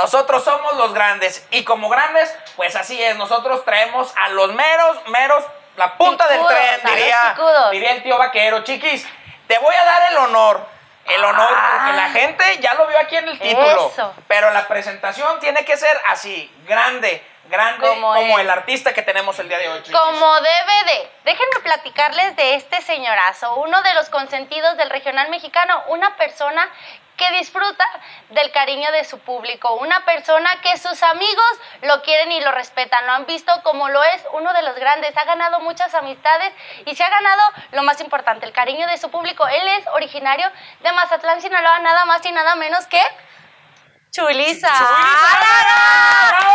nosotros somos los grandes y como grandes, pues así es, nosotros traemos a los meros, meros, la punta del tren, diría, diría el tío vaquero. Chiquis, te voy a dar el honor, el honor, Ah. porque la gente ya lo vio aquí en el título, Eso. pero la presentación tiene que ser así, grande, grande, Como el artista que tenemos el día de hoy, chiquis. Como debe de. Déjenme platicarles de este señorazo, uno de los consentidos del regional mexicano, una persona que disfruta del cariño de su público, una persona que sus amigos lo quieren y lo respetan, lo han visto como lo es uno de los grandes, ha ganado muchas amistades y se ha ganado lo más importante, el cariño de su público. Él es originario de Mazatlán, Sinaloa, nada más y nada menos que Chulisa. ¡Bravo!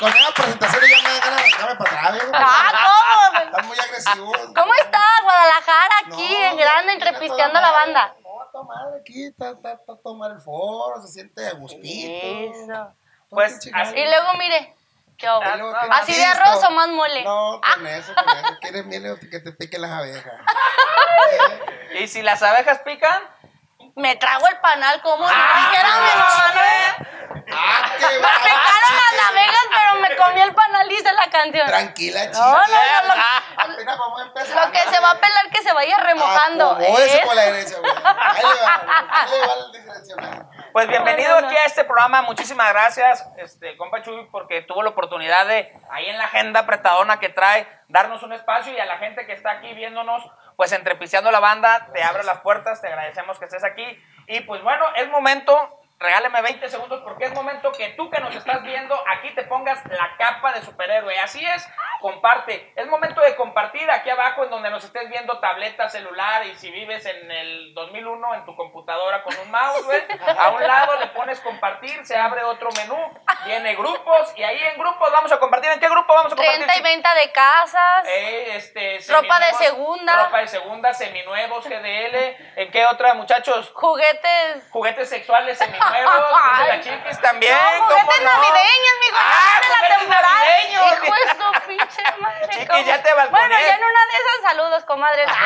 Con esa presentación ya me dan ganas de echarme para atrás. Ah. Están muy agresivos. ¿Cómo está Guadalajara aquí No, en grande entrepisteando la banda? No, a tomar aquí, está, está, está tomar el foro, se siente a gustito. Eso. Pues, así- Y luego mire, ¿qué ¿Así de arroz o más mole? No, Ah. con eso, con eso. ¿Quieres miel o que te piquen las abejas? Y si las abejas pican, Me trago el panal, como si Ah, dijera mi mamá, ¿no? ¡Ah, qué Me picaron las abejas, pero me comí el panal, dice la canción. Tranquila, chica. No, no, no, lo- Apenas vamos a empezar. Lo que se va a pelar, que se vaya remojando. Acomódese ¿eh? por la herencia, güey. Ahí le va, ahí le va el direccional. Pues bienvenido aquí a este programa. Muchísimas gracias, este, compa Chuy, porque tuvo la oportunidad de, ahí en la agenda apretadona que trae, darnos un espacio y a la gente que está aquí viéndonos, pues entrepisteando la banda, te abre las puertas, te agradecemos que estés aquí. Y pues bueno, es momento, regáleme 20 segundos, porque es momento que tú que nos estás viendo, aquí te pongas la capa de superhéroe. Así es, comparte. Es momento de compartir aquí abajo en donde nos estés viendo tableta, celular y si vives en el 2001 en tu computadora con un mouse, a un lado le pones compartir, se abre otro menú, viene grupos y ahí en grupos vamos a compartir. ¿En qué grupo vamos a compartir? Renta y venta de casas. Eh, este, Ropa de segunda. Ropa de segunda, seminuevos, GDL. ¿En qué otra, muchachos? Juguetes. Juguetes sexuales seminuevos, dice la Ay. chiquis también. No, ¿cómo juguetes no? navideños, mijo. Ah, de la temporada. navideños. Hijo de su pinche madre. Chiqui, ¿cómo? ya te balconeé. Bueno, ya en una de esas saludos, comadre.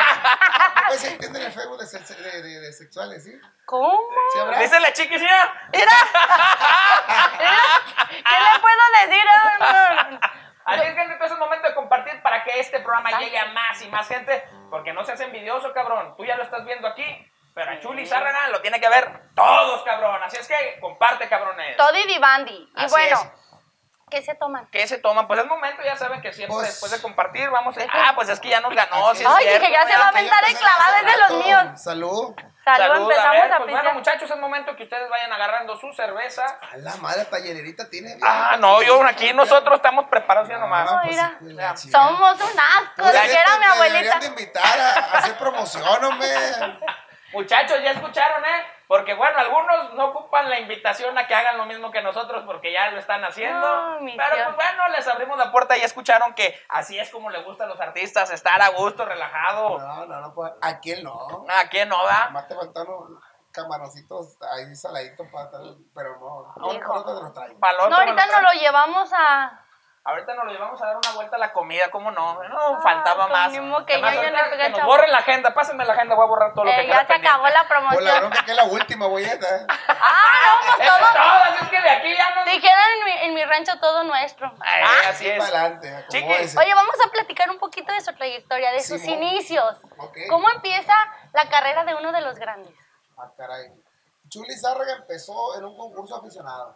Pues se entiende en el Facebook de, de, de, de sexuales, ¿sí? ¿Cómo? ¿Sí? Dice la chiquis, mira. Mira. ¿Qué le puedo decir? Ah, Así es, gente, es momento de compartir para que este programa llegue a más y más gente, porque no seas envidioso, cabrón. Tú ya lo estás viendo aquí, pero a Chuli Zárraga lo tiene que ver todos, cabrón. Así es que comparte, cabrones. Todo y divandi. Y Así bueno, es. ¿qué se toman? ¿Qué se toman? Pues es momento, ya saben que siempre Pues- después de compartir vamos a... Ah, pues es que ya nos ganó, sí es Ay, cierto, dije, ya se va a Que aventar el clavado, es de los míos. Salud. Salud, Salud, empezamos a ver, a, pues bueno, muchachos, es momento que ustedes vayan agarrando su cerveza. A la madre tallererita tiene. Ah, no, yo aquí nosotros estamos preparados ya nomás. No, pues, mira. Somos un asco, dijera gente mi abuelita. deberían de invitar a, a hacer promoción, hombre. Muchachos, ya escucharon, ¿eh? Porque bueno, algunos no ocupan la invitación a que hagan lo mismo que nosotros porque ya lo están haciendo. No, Pero Dios. pues bueno, les abrimos la puerta y ya escucharon que así es como le gusta a los artistas, estar a gusto, relajado. No, no, no, pues, ¿a quién no? ¿A quién no da? Más te faltan camaroncitos ahí saladitos para estar, pero no. Hijo. Hijo. No te los No, ahorita lo nos lo llevamos a... Ahorita nos lo llevamos a dar una vuelta a la comida, ¿cómo no? No, Ah, faltaba más. modo que Además, ya- ya ahorita le que nos borren la agenda, pásenme la agenda, voy a borrar todo lo que Eh, queda ya se pendiente. acabó la Por la promoción. bronca que es la última, voy a estar. Ah, no, pues todo. todo, así es que de aquí ya no... Dijeron en mi, en mi rancho todo nuestro. Ay, Ah, así es. para adelante. Oye, vamos a platicar un poquito de su trayectoria, de sus Simón. inicios. Ok. ¿Cómo empieza la carrera de uno de los grandes? Ah, caray. Chuli Zárraga empezó en un concurso aficionado.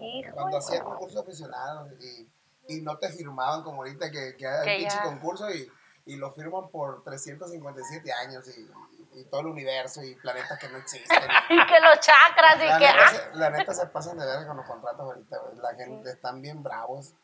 Hijo. Cuando hacía concursos aficionados y, y no te firmaban como ahorita que, que hay pinche ya. concurso y, y lo firman por 357 años y, y todo el universo y planetas que no existen. Y que los chakras y La que... neta, ah, se, la neta se pasan de ver con los contratos ahorita. La gente están bien bravos.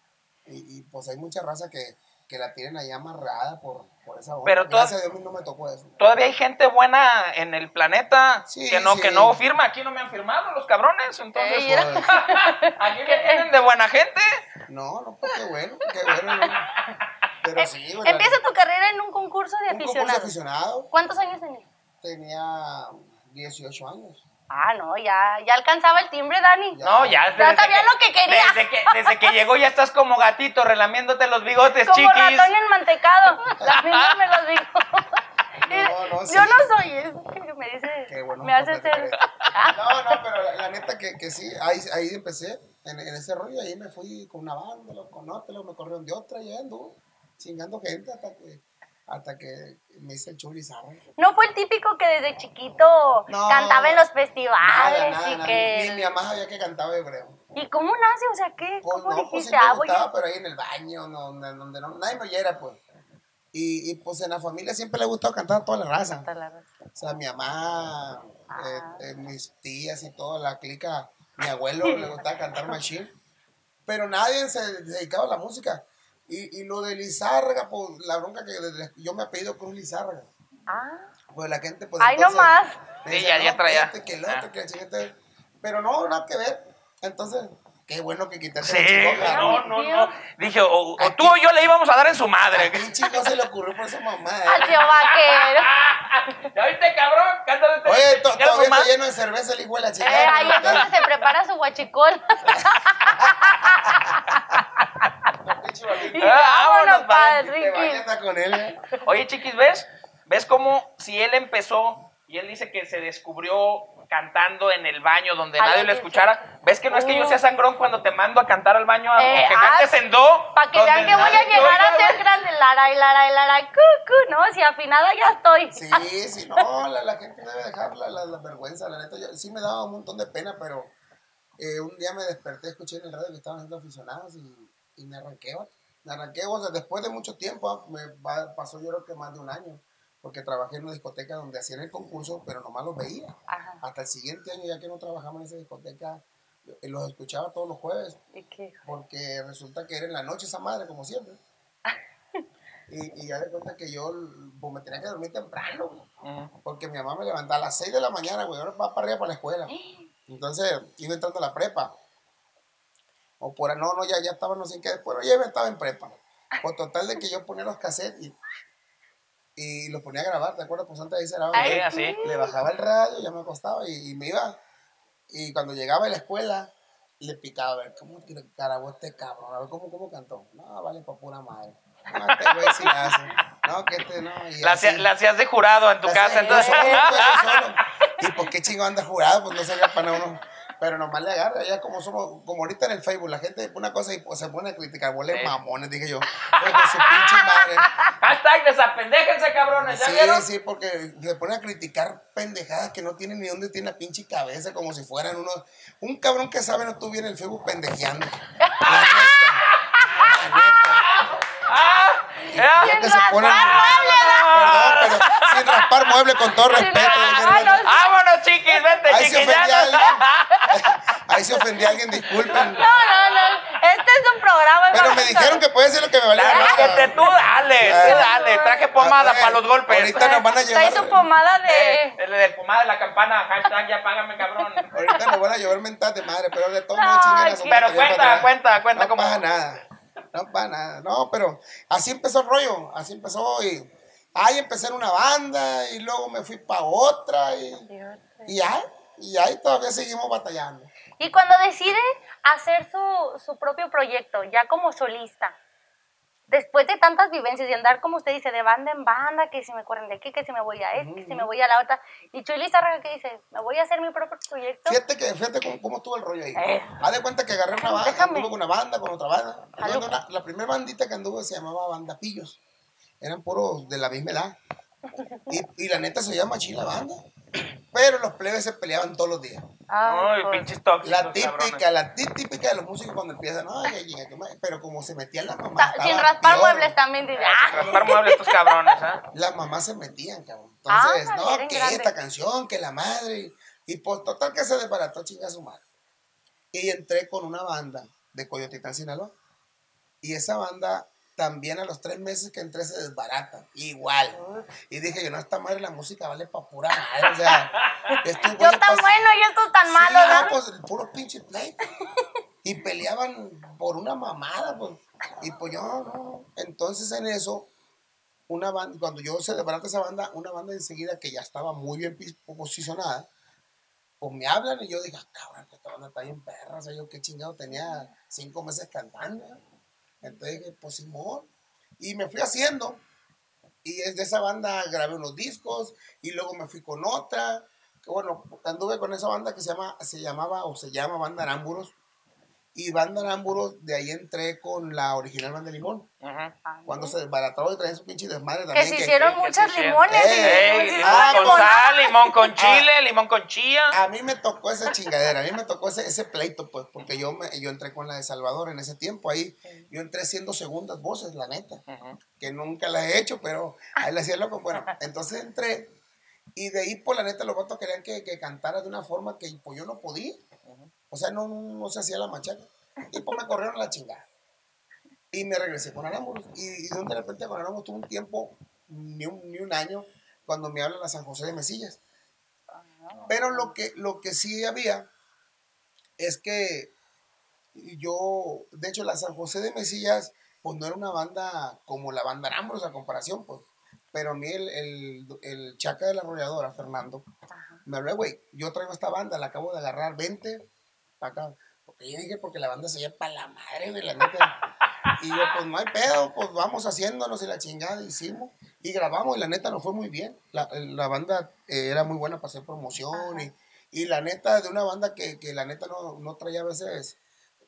Y, y, pues hay mucha raza que, que la tienen ahí amarrada por, por esa onda. Pero todo- Gracias a Dios no me tocó eso. Todavía hay gente buena en el planeta Sí, que no sí. que no firma. Aquí no me han firmado los cabrones. Entonces, Ey, Pues, aquí me tienen de buena gente. no, no, pues qué bueno, qué bueno. ¿no? Pero sí, güey, la- Empieza tu carrera en un concurso de un concurso aficionados. aficionado. ¿Cuántos años tenías? Tenía 18 años. Ah, no, ya, ya alcanzaba el timbre, Dani. Ya. No, ya. Ya desde sabía lo que quería. Desde que, desde que llegó ya estás como gatito relamiéndote los bigotes, Como chiquis. ratón enmantecado. Las mismas me los digo. No, no, sí. Yo no soy eso que me dice. Qué bueno me hace ser. esto. No, no, pero la, la neta que, que sí, ahí, ahí empecé, en, en ese rollo, ahí me fui con una banda, luego con otra, luego me corrieron de otra, y ahí anduve chingando gente hasta que, hasta que me hice el chulizarro. No fue el típico que desde chiquito No, cantaba en los Nada, festivales nada, y nada. que. Ni mi mamá sabía que cantaba, yo creo. ¿Y cómo nace? O sea, ¿qué? Pues ¿Cómo no, pues dijiste? me ah, voy a- pero ahí en el baño, no, donde, no, nadie me oyera, pues. Y, y pues en la familia siempre le ha gustado cantar a toda la raza. O sea, mi mamá, eh, Ah. eh, mis tías y toda la clica, mi abuelo le gustaba cantar machine. Pero nadie se dedicaba a la música. Y, y lo de Lizárraga, pues la bronca que desde- yo me apellido Cruz Lizárraga. Ah, Pues la gente, pues. Ay, entonces, nomás. Sí, ya- ya "No, traía". este, que el otro, que el chingate". Pero no, nada que ver. Entonces, qué bueno que quitaste Sí, Era no, no, no. Dije, o, o tú o yo le íbamos a dar en su ¿A madre. quién chico se le ocurrió por esa mamá? al eh? tío vaquero. ¿Ya viste, cabrón? Cántale. Oye, to- todavía está lleno de cerveza el hijo de la Eh, chingada. ahí es donde se prepara su guachicol. Ah, Vámonos, vámonos, padre, Ricky. con él. eh. Oye, chiquis, ¿ves? ¿Ves cómo si él empezó y él dice que se descubrió cantando en el baño donde A nadie lo escuchara? ¿Ves que no es que yo sea sangrón cuando te mando a cantar al baño a Eh, que ah, cantes en do? Para que vean que voy a llegar a ser grande. Lara y Lara y Lara. Cucu, no, si afinada ya estoy. Sí, sí, no, la, la gente debe dejar la, la, la vergüenza, la neta. Yo, sí me daba un montón de pena, pero eh, un día me desperté, escuché en el radio que estaban haciendo aficionados y, y me arranqué, vato. me arranqué, o sea, después de mucho tiempo, ah, me va- pasó yo creo que más de un año, porque trabajé en una discoteca donde hacían el concurso, pero nomás los veía. Ajá. Hasta el siguiente año, ya que no trabajamos en esa discoteca, eh, los escuchaba todos los jueves, ¿Y qué? porque resulta que era en la noche esa madre, como siempre. Y, y ya de cuenta que yo pues, me tenía que dormir temprano, güey. Ujú. Porque mi mamá me levantaba a las 6 de la mañana, güey. Ahora va para arriba para la escuela. Entonces iba entrando a la prepa. O por no, no, ya, ya estaba, no sé en qué. Bueno, ya estaba en prepa. Por total de que yo ponía los cassettes y, y los ponía a grabar, ¿te acuerdas? Pues antes ahí se grababa. Sí, así. Le bajaba el radio, ya me acostaba y, y me iba. Y cuando llegaba a la escuela, le picaba a ver cómo carabó este cabrón, a ver cómo, cómo cantó. No, vale, pa' pura madre. No, este güey sí la hace. No, que este no. Y La, así. hacía- la hacías de jurado en tu casa, entonces. solo. ¿Y por qué chingo anda jurado? Pues no sería para uno. Pero nomás le agarra, ya como somos, como ahorita en el Facebook, la gente pone una cosa y pues, se pone a criticar, huele Sí. mamones, dije yo. Pues de su pinche madre. Hashtag desapendéjense, cabrones. ¿Ya Sí, vieron? sí, porque se pone a criticar pendejadas que no tienen ni dónde tiene la pinche cabeza, como si fueran unos. Un cabrón que sabe no estuviera en el Facebook pendejeando. La neta. La neta. ¡Ah! que se ponen. Perdón, pero raspar mueble con todo respeto. ¡Vámonos, chiquis! ¡Vente, Ahí se chiquis! ofendía ya. alguien. Ahí se ofendía alguien, disculpen. No, no, no. Este es un programa. Pero me dijeron que puede ser lo que me valía. Claro, que te, tú dale, tú dale. Traje pomada para los golpes. ahorita nos van a Trae llevar. su pomada Eh, de. el de pomada de la campana. Hashtag ya págame, cabrón. Ahorita nos van a llevar mentas de madre, pero de todos Ay, modos qué- Pero cuenta, cuenta, cuenta No pasa nada. No pasa nada. No, pero así empezó el rollo. Así empezó y. Ahí empecé en una banda y luego me fui para otra y, y ya. Y ahí todavía seguimos batallando. Y cuando decide hacer su, su propio proyecto, ya como solista, después de tantas vivencias y andar, como usted dice, de banda en banda, que si me corren de aquí, que si me voy a esta, que si me voy a la otra, y Chuy Lizárraga que dice, me voy a hacer mi propio proyecto. Fíjate que fíjate cómo, cómo estuvo el rollo ahí. Eh. Haz de cuenta que agarré una banda, anduve con una banda, con otra banda. Una- la primera bandita que anduve se llamaba Banda Pillos. Eran puros de la misma edad. Y, y la neta se llama chila banda. Pero los plebes se peleaban todos los días. Ay, Uy, pues. pinches tóxicos, La típica, cabrones. la tí- típica de los músicos cuando empiezan, ay, ay, ay, ay", pero como se metían las Ta- mamás. Sin raspar peor. muebles también, dice. Ah, ah. Raspar muebles estos cabrones, ¿ah? Las mamás se metían, cabrón. Entonces, Ah, no, que grandes. esta canción, que la madre. Y pues total que se desbarató chinga su madre. Y entré con una banda de Coyotitán, Sinaloa. Y esa banda también a los tres meses que entré se desbarata. Igual. Y dije, yo no, esta madre la música vale pa' pura madre. O sea, estos Yo tan bueno y estos tan Sí, malos, no, ¿verdad? pues el puro pinche play. Y peleaban por una mamada, pues. Y pues yo, no. Entonces en eso, una banda, cuando yo se desbarata esa banda, una banda enseguida que ya estaba muy bien posicionada, pues me hablan y yo dije, ah, cabrón, esta banda está bien perra. O sea, yo qué chingado tenía cinco meses cantando. Entonces pues Simón. Y me fui haciendo. Y de esa banda grabé unos discos y luego me fui con otra. Que bueno, anduve con esa banda que se, llama, se llamaba o se llama Banda Arámburos. Y Banda Arámburos, de ahí entré con la original Banda Limón. Cuando se desbarató y traía su pinche desmadre Que también. se que- hicieron que muchas se hicieron. limones. Ey, Ey, y- limón Ah, con sal, limón con chile, limón con chía. A mí me tocó esa chingadera, a mí me tocó ese, ese pleito, pues, porque yo, me, yo entré con la de Salvador en ese tiempo ahí. Yo entré siendo segundas voces, la neta. Que nunca la he hecho, pero ahí la hacía loco. Bueno, entonces entré y de ahí, por la neta, los vatos querían que, que cantara de una forma que pues, yo no podía. O sea, no, no se hacía la machaca. Y pues me corrieron a la chingada. Y me regresé con Arámbulos. Y, y de repente con Arámbulos tuve un tiempo, ni un, ni un año, cuando me hablan a San José de Mesillas. Pero lo que, lo que sí había es que yo, de hecho, la San José de Mesillas, pues no era una banda como la banda Arambros a comparación, pues. Pero a mí el, el, el chaca de la arrolladora, Fernando, me habló, güey, yo traigo esta banda, la acabo de agarrar, 20 para acá. Porque yo dije, porque la banda se lleva para la madre, güey, la neta. Y yo, pues no hay pedo, pues vamos haciéndonos y la chingada hicimos. Y grabamos y la neta nos fue muy bien. La, la banda eh, era muy buena para hacer promoción y, y la neta de una banda que, que la neta no, no traía a veces...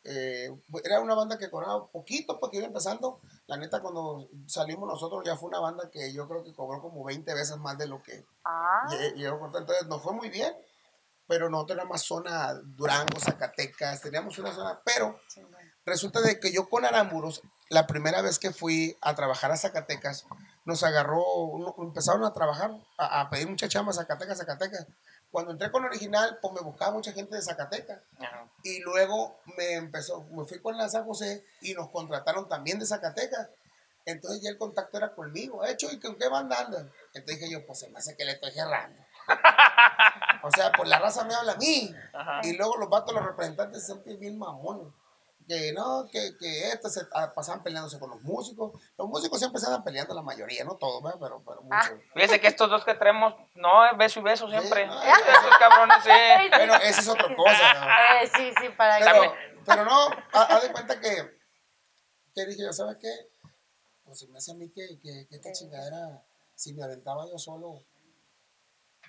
eh, era una banda que cobraba poquito porque iba empezando. La neta cuando salimos nosotros ya fue una banda que yo creo que cobró como 20 veces más de lo que Ah, lle- llegó. Entonces nos fue muy bien. Pero nosotros era más zona Durango, Zacatecas, teníamos una zona, pero resulta de que yo con Arámburos, la primera vez que fui a trabajar a Zacatecas, nos agarró, empezaron a trabajar, a, a pedir mucha chamba, Zacatecas, Zacatecas. Cuando entré con original, pues me buscaba mucha gente de Zacatecas. Ajá. Y luego me empezó, me fui con la San José y nos contrataron también de Zacatecas. Entonces ya el contacto era conmigo. Hecho, ¿y con qué banda andan? Entonces dije yo, pues se me hace que le estoy cerrando. o sea, pues la raza me habla a mí. Ajá. Y luego los vatos, los representantes, siempre bien mamones. Que no, que, que esto se ah, pasaban peleándose con los músicos. Los músicos siempre se andan peleando, la mayoría, no todos, ¿verdad? pero, pero muchos. Fíjese que estos dos que traemos, no, es beso y beso siempre. no, Estos cabrones, sí. Bueno, esa es otra cosa. ¿no? eh, sí, sí, para Pero, que... pero no, ha- haz de cuenta que, que dije yo, ¿sabes qué? Pues se me hace a mí que, que, que esta chingadera, si me aventaba yo solo.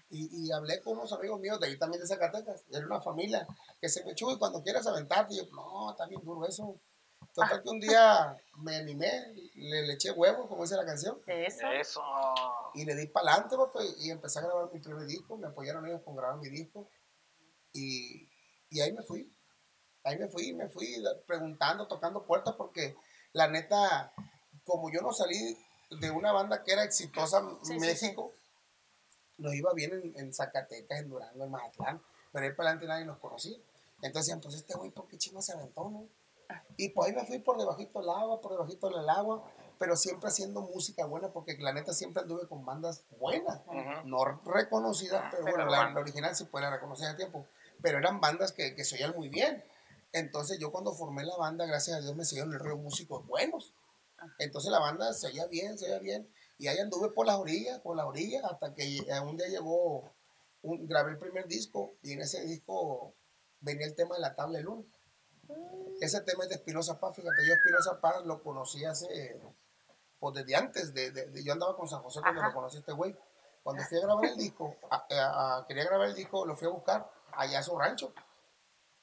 Y, y hablé con unos amigos míos de ahí también de Zacatecas, era una familia que se me echó y cuando quieras aventarte, y yo, no, está bien duro eso. Total que un día me animé, le, le eché huevos, como dice la canción, Eso. Eso. y le di para adelante, y empecé a grabar mi primer disco, me apoyaron ellos con grabar mi disco, y, y ahí me fui. Ahí me fui, me fui preguntando, tocando puertas, porque la neta, como yo no salí de una banda que era exitosa en Sí, sí, México, nos iba bien en, en Zacatecas, en Durango, en Mazatlán, pero ahí para adelante nadie nos conocía. Entonces decían, pues este güey, ¿por qué chingo se aventó, no? Y pues ahí me fui por debajito del agua, por debajito del agua, pero siempre haciendo música buena, porque la neta siempre anduve con bandas buenas, Ujú. no reconocidas, pero Pero bueno, la, la original sí fue la reconocida a tiempo, pero eran bandas que, que se oían muy bien. Entonces yo cuando formé la banda, gracias a Dios me siguieron el río músicos buenos. Entonces la banda se oía bien, se oía bien. Y ahí anduve por las orillas, por las orillas, hasta que un día llegó, un, grabé el primer disco y en ese disco venía el tema de la tabla de luna. Ese tema es de Espinosa Paz, fíjate, yo Espinosa Paz lo conocí hace, pues desde antes, de, de- de- yo andaba con San José cuando Ajá. lo conocí este güey. Cuando fui a grabar el disco, a- a- a- quería grabar el disco, lo fui a buscar allá a su rancho.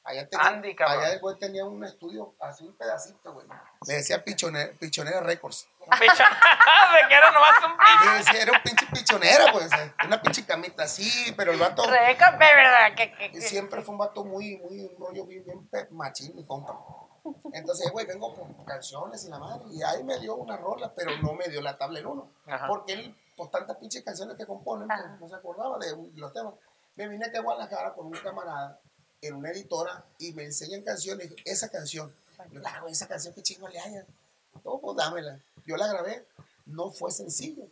Allá, tenía, Andy, cabrón. allá el güey tenía un estudio así un pedacito, güey. Le decía Pichonera, Pichonera Records. Picha. De que era nomás un pinche. Decía, era un pinche pichonera, pues. Una pinche camita así, pero el vato Reca, de verdad, que, que, siempre fue un vato muy, muy, un rollo bien, bien machín, mi compa. Entonces, güey, vengo con canciones y la madre. Y ahí me dio una rola, pero no me dio la tabla en uno. Ajá. Porque él, por tantas pinches canciones que componen, pues, no se acordaba de los temas. Me vine aquí a Guadalajara con un camarada en una editora y me enseñan canciones. Esa canción. Yo, ah, esa canción, qué chingo le haya. gustó, pues dámela. Yo la grabé, no fue sencillo.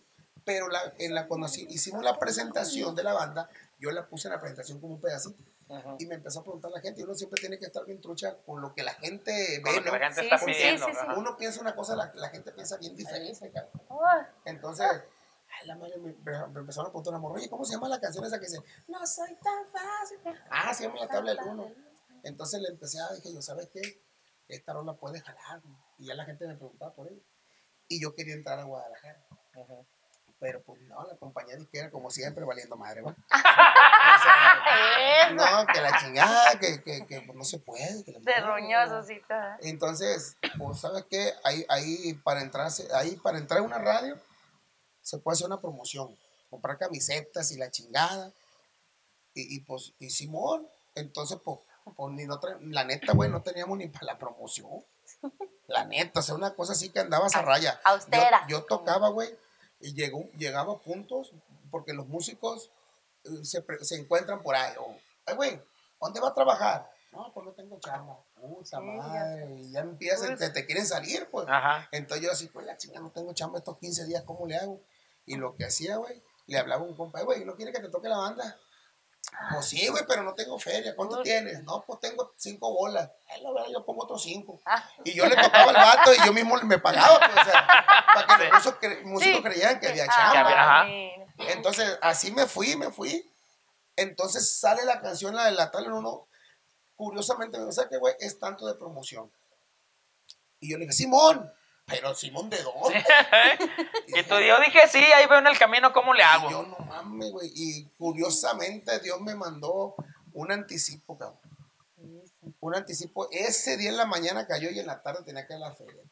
Pero la, en la, cuando así- hicimos la presentación de la banda, yo la puse en la presentación como un pedacito. Ujú. Y me empezó a preguntar la gente, y uno siempre tiene que estar bien trucha con lo que la gente Con ve, lo que ¿no? la gente Sí, está sí, sí, pidiendo. sí, sí. ajá. Uno piensa una cosa, la, la gente piensa bien diferente. Uy, Entonces, ay, la madre me, me- empezaron a preguntar una morra, oye, ¿cómo se llama la canción esa que dice, no soy tan fácil? Ah, se llama la tabla del uno. Entonces le empecé a dije yo, ¿sabes qué? Esta rola puede jalar. güey". Y ya la gente me preguntaba por ella. Y yo quería entrar a Guadalajara. Pero pues no, la compañía disquera, como siempre, valiendo madre, ¿va? O sea, eso. no, que la chingada, que, que, que pues, no se puede. que la De y todo. entonces, pues, ¿sabes qué? Ahí, ahí, para entrarse, ahí para entrar a una radio se puede hacer una promoción. Comprar camisetas y la chingada. Y, y pues, y Simón, entonces, pues, pues, ni no la neta, güey, no teníamos ni para la promoción. La neta, o sea, una cosa así que andabas a raya. Austera. Yo, yo tocaba, güey, y llegó, llegaba a puntos, porque los músicos eh, se, se encuentran por ahí. O, ay, güey, ¿dónde va a trabajar? No, pues no tengo chamba. Puta Sí, madre. Y ya empiezan, te, te quieren salir, pues. Ajá. Entonces yo así, pues la chica, no tengo chamba estos 15 días, ¿cómo le hago? Y lo que hacía, güey, le hablaba a un compa, "Eh, güey, ¿no quiere que te toque la banda? Pues sí, güey, pero no tengo feria. ¿Cuánto tienes? No, pues tengo cinco bolas. Ay, la verdad, yo pongo otros cinco. Ah, Y yo le tocaba al vato y yo mismo me pagaba, pues, o sea, para que los músicos, cre- músicos Sí. creyeran que había ah, chamba. Entonces, así me fui, me fui. Entonces sale la canción, la de la tal en uno. Curiosamente, me dice que, güey, es tanto de promoción. Y yo le dije, Simón, pero Simón, ¿de dónde? Y tú, yo dije, sí, ahí veo en el camino cómo le Y hago. yo no mames, güey. Y curiosamente, Dios me mandó un anticipo, cabrón. Un anticipo. Ese día en la mañana cayó y en la tarde tenía que ir a la feria.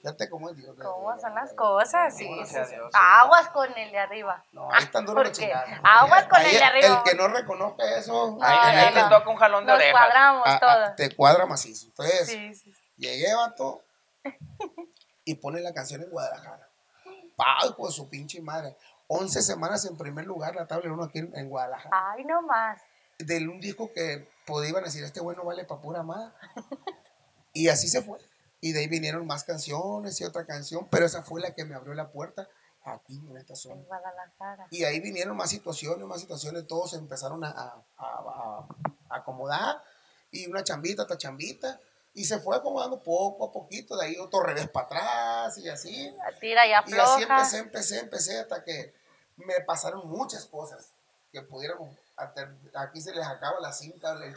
Fíjate cómo es Dios. ¿Cómo son las cosas? Sí, Gracias sí. Dios. Aguas con el de arriba. No, ahí están duros los aguas con Ahí el de arriba. El que no reconozca eso, No, Ahí, ahí ahí no, te no. toca un jalón de Nos orejas. cuadramos a- a- todos. te cuadra macizo. Entonces, Sí, sí. llegué, vato, y pone la canción en Guadalajara. De su pinche madre. 11 semanas en primer lugar la tabla uno aquí en, en Guadalajara. Ay, no más. De un disco que podían decir, este güey no vale para pura madre. Y así se fue. Y de ahí vinieron más canciones y otra canción, pero esa fue la que me abrió la puerta aquí en esta zona. En Guadalajara. Y ahí vinieron más situaciones, más situaciones, todos se empezaron a, a- a- a acomodar, y una chambita, otra chambita, y se fue acomodando poco a poquito, de ahí otro revés para atrás, y así. La tira y Y así empecé, empecé, empecé, hasta que me pasaron muchas cosas que pudiéramos, aquí se les acaba la cinta, hombre,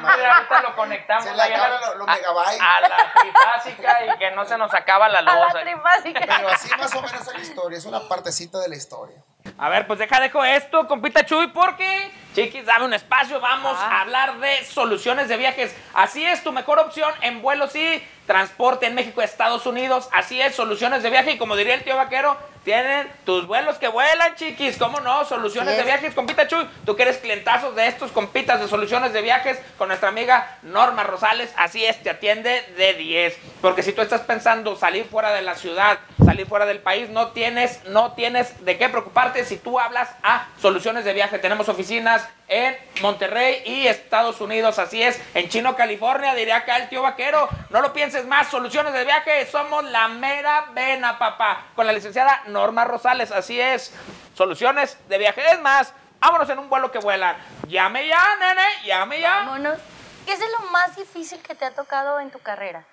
madre. ahorita lo conectamos se le acaban la- los, megabytes. a la trifásica y que no se nos acaba la A la luz. trifásica. Pero así más o menos es la historia, es una partecita de la historia. A ver, pues deja, dejo esto, compita Chuy, porque, chiquis, dame un espacio, vamos Ah. a hablar de soluciones de viajes. Así es, tu mejor opción en vuelos y transporte en México, Estados Unidos. Así es, soluciones de viaje. Y como diría el tío vaquero, tienen tus vuelos que vuelan, chiquis. ¿Cómo no? Soluciones de es. viajes, compita Chuy. Tú que eres clientazos de estos compitas de soluciones de viajes con nuestra amiga Norma Rosales. Así es, te atiende de 10. Porque si tú estás pensando salir fuera de la ciudad, salir fuera del país, no tienes, no tienes de qué preocuparte si tú hablas a soluciones de viaje. Tenemos oficinas en Monterrey y Estados Unidos. Así es, en Chino, California, diría acá el tío vaquero. No lo pienses más, soluciones de viaje. Somos la mera vena, papá. Con la licenciada Norma Rosales. Así es, soluciones de viaje. Es más, vámonos en un vuelo que vuela. Llame ya, nene, llame ya. Vámonos. ¿Qué es lo más difícil que te ha tocado en tu carrera?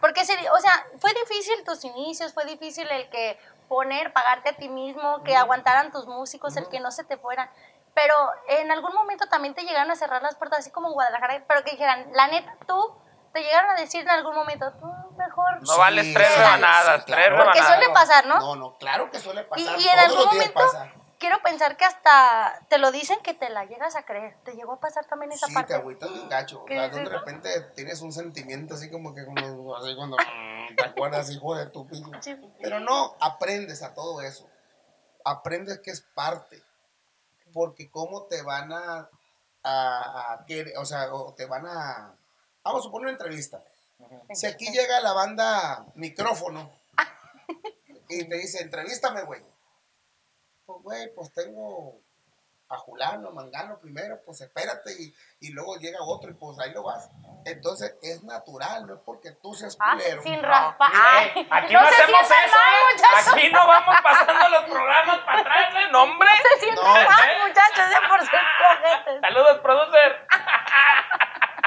Porque, se- o sea, fue difícil tus inicios, fue difícil el que poner, pagarte a ti mismo, que aguantaran tus músicos, el que no se te fueran. Pero en algún momento también te llegaron a cerrar las puertas, así como en Guadalajara, pero que dijeran, la neta, tú, te llegaron a decir en algún momento, tú mejor. No vales tres sí, rebanadas, sí, tres claro. Porque rebanadas. suele pasar, ¿no? No, no, claro que suele Y, pasar. y en algún momento, pasa. quiero pensar que hasta te lo dicen que te la llegas a creer. ¿Te llegó a pasar también esa Sí, parte? te agüitas bien gacho. O ¿Qué sea, es de repente tienes un sentimiento así como que como, así cuando mm, te acuerdas, hijo de tu pinche. Sí. Pero no, aprendes a todo eso. Aprendes que es parte. Porque cómo te van a, a, a querer- o sea, o te van a... Vamos a suponer una entrevista. Si aquí llega la banda micrófono y te dice, entrevístame, güey. Pues, güey, pues tengo a Julano, Mangano primero, pues espérate y, y luego llega otro y pues ahí lo vas. Entonces es natural, no es porque tú seas Ah, culero. sin Ay, eh, aquí no no, hacemos eso, mal, ¿eh? Aquí no vamos pasando los programas para atrás, ¿eh? No, hombre. Se sientan No. mal, muchachos, de por ser cojetes. Saludos, producer.